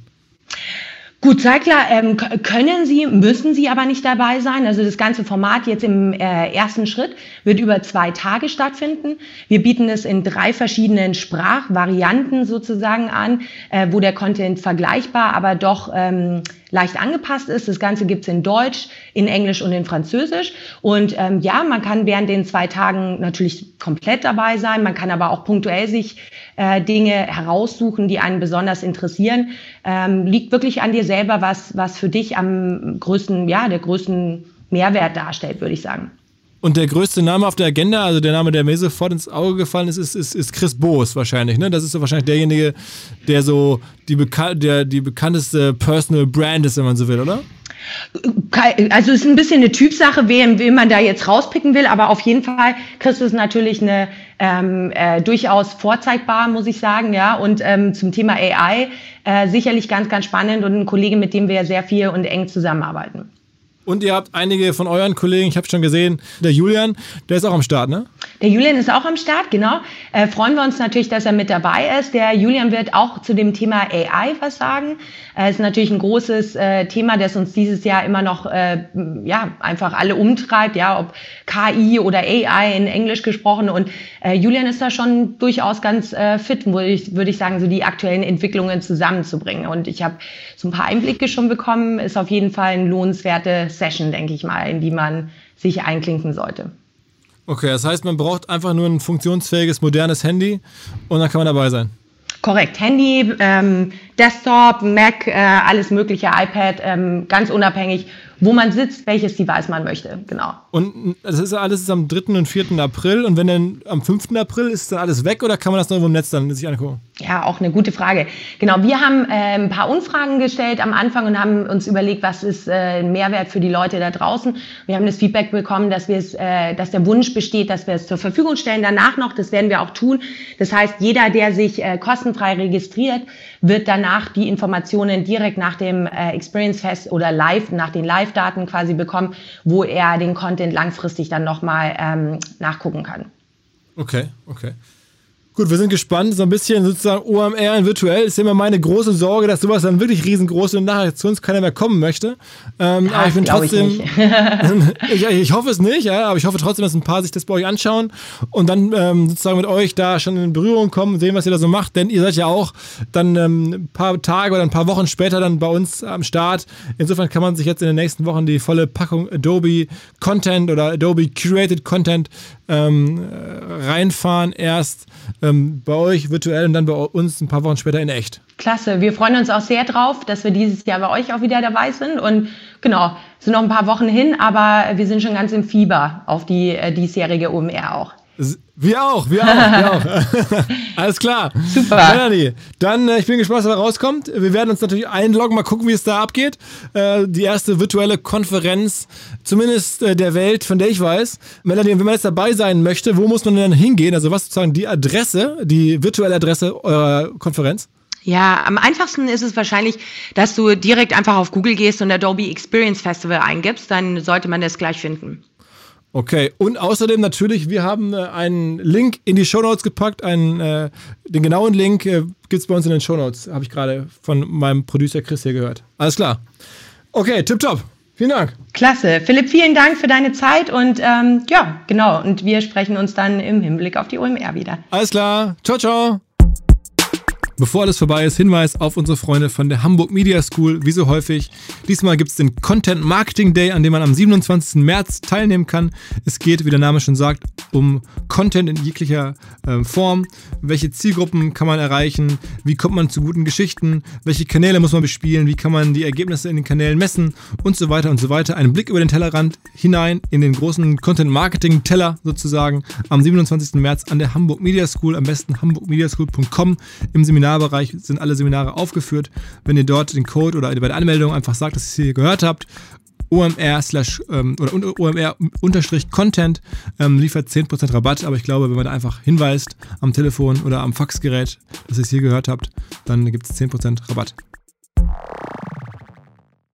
Gut, Zeigler ähm, können Sie, müssen Sie aber nicht dabei sein. Also das ganze Format jetzt im äh, ersten Schritt wird über zwei Tage stattfinden. Wir bieten es in drei verschiedenen Sprachvarianten sozusagen an, äh, wo der Content vergleichbar, aber doch ähm, leicht angepasst ist. Das Ganze gibt's in Deutsch, in Englisch und in Französisch. Und ähm, ja, man kann während den zwei Tagen natürlich komplett dabei sein. Man kann aber auch punktuell sich äh, Dinge heraussuchen, die einen besonders interessieren. Ähm, liegt wirklich an dir selber, was, was für dich am größten, ja, der größten Mehrwert darstellt, würde ich sagen. Und der größte Name auf der Agenda, also der Name, der mir sofort ins Auge gefallen ist, ist, ist, ist Chris Boos wahrscheinlich. Ne? Das ist so wahrscheinlich derjenige, der so die, Beka der, die bekannteste Personal Brand ist, wenn man so will, oder? Also es ist ein bisschen eine Typsache, wen, wen man da jetzt rauspicken will, aber auf jeden Fall, Chris ist natürlich eine ähm, äh, durchaus vorzeigbar, muss ich sagen, ja. Und ähm, zum Thema AI äh, sicherlich ganz, ganz spannend und ein Kollege, mit dem wir sehr viel und eng zusammenarbeiten. Und ihr habt einige von euren Kollegen, ich habe schon gesehen, der Julian, der ist auch am Start, ne? Der Julian ist auch am Start, genau. Äh, freuen wir uns natürlich, dass er mit dabei ist. Der Julian wird auch zu dem Thema AI was sagen. Äh, ist natürlich ein großes äh, Thema, das uns dieses Jahr immer noch, äh, ja, einfach alle umtreibt, ja, ob KI oder AI in Englisch gesprochen. Und äh, Julian ist da schon durchaus ganz äh, fit, würde ich, würde ich sagen, so die aktuellen Entwicklungen zusammenzubringen. Und ich habe so ein paar Einblicke schon bekommen. Ist auf jeden Fall ein lohnenswerte Session, denke ich mal, in die man sich einklinken sollte. Okay, das heißt, man braucht einfach nur ein funktionsfähiges, modernes Handy und dann kann man dabei sein. Korrekt, Handy, ähm, Desktop, Mac, äh, alles mögliche, iPad, ähm, ganz unabhängig wo man sitzt, welches Device man möchte. Genau. Und das ist alles am 3. und 4. April. Und wenn dann am 5. April ist dann alles weg oder kann man das noch im Netz dann sich angucken? Ja, auch eine gute Frage. Genau, wir haben äh, ein paar Umfragen gestellt am Anfang und haben uns überlegt, was ist äh, Mehrwert für die Leute da draußen. Wir haben das Feedback bekommen, dass äh, dass der Wunsch besteht, dass wir es zur Verfügung stellen. Danach noch, das werden wir auch tun. Das heißt, jeder, der sich äh, kostenfrei registriert, wird danach die Informationen direkt nach dem äh, Experience Fest oder live, nach den Live-Daten quasi bekommen, wo er den Content langfristig dann nochmal ähm, nachgucken kann. Okay, okay. Gut, wir sind gespannt. So ein bisschen sozusagen OMR in virtuell ist immer meine große Sorge, dass sowas dann wirklich riesengroß und nachher zu uns keiner mehr kommen möchte. Ähm, aber ich bin trotzdem. Ich, *laughs* *laughs* ich, ich, hoffe es nicht, ja, aber ich hoffe trotzdem, dass ein paar sich das bei euch anschauen und dann ähm, sozusagen mit euch da schon in Berührung kommen und sehen, was ihr da so macht. Denn ihr seid ja auch dann ähm, ein paar Tage oder ein paar Wochen später dann bei uns am Start. Insofern kann man sich jetzt in den nächsten Wochen die volle Packung Adobe Content oder Adobe Curated Content ähm, reinfahren. Erst ähm, bei euch virtuell und dann bei uns ein paar Wochen später in echt. Klasse, wir freuen uns auch sehr drauf, dass wir dieses Jahr bei euch auch wieder dabei sind. Und genau, sind noch ein paar Wochen hin, aber wir sind schon ganz im Fieber auf die äh, diesjährige OMR auch. Wir auch, wir auch, wir auch. *laughs* Alles klar. Super. Melanie, dann, äh, ich bin gespannt, was da rauskommt. Wir werden uns natürlich einloggen, mal gucken, wie es da abgeht. Äh, die erste virtuelle Konferenz, zumindest äh, der Welt, von der ich weiß. Melanie, wenn man jetzt dabei sein möchte, wo muss man denn hingehen? Also was sozusagen die Adresse, die virtuelle Adresse eurer Konferenz? Ja, am einfachsten ist es wahrscheinlich, dass du direkt einfach auf Google gehst und Adobe Experience Festival eingibst, dann sollte man das gleich finden. Okay, und außerdem natürlich, wir haben äh, einen Link in die Show Notes gepackt. Einen, äh, den genauen Link äh, gibt es bei uns in den Show Notes, habe ich gerade von meinem Producer Chris hier gehört. Alles klar. Okay, tipptopp. Vielen Dank. Klasse. Philipp, vielen Dank für deine Zeit und ähm, ja, genau. Und wir sprechen uns dann im Hinblick auf die OMR wieder. Alles klar. Ciao, ciao. Bevor alles vorbei ist, Hinweis auf unsere Freunde von der Hamburg Media School, wie so häufig. Diesmal gibt es den Content Marketing Day, an dem man am 27. März teilnehmen kann. Es geht, wie der Name schon sagt, um Content in jeglicher äh, Form. Welche Zielgruppen kann man erreichen? Wie kommt man zu guten Geschichten? Welche Kanäle muss man bespielen? Wie kann man die Ergebnisse in den Kanälen messen? Und so weiter und so weiter. Ein Blick über den Tellerrand hinein in den großen Content Marketing Teller sozusagen am 27. März an der Hamburg Media School. Am besten hamburgmediaschool.com im Seminar Seminarbereich sind alle Seminare aufgeführt. Wenn ihr dort den Code oder bei der Anmeldung einfach sagt, dass ihr es hier gehört habt, OMR ähm, oder OMR unterstrich Content ähm, liefert 10% Rabatt, aber ich glaube, wenn man da einfach hinweist am Telefon oder am Faxgerät, dass ihr es hier gehört habt, dann gibt es 10% Rabatt.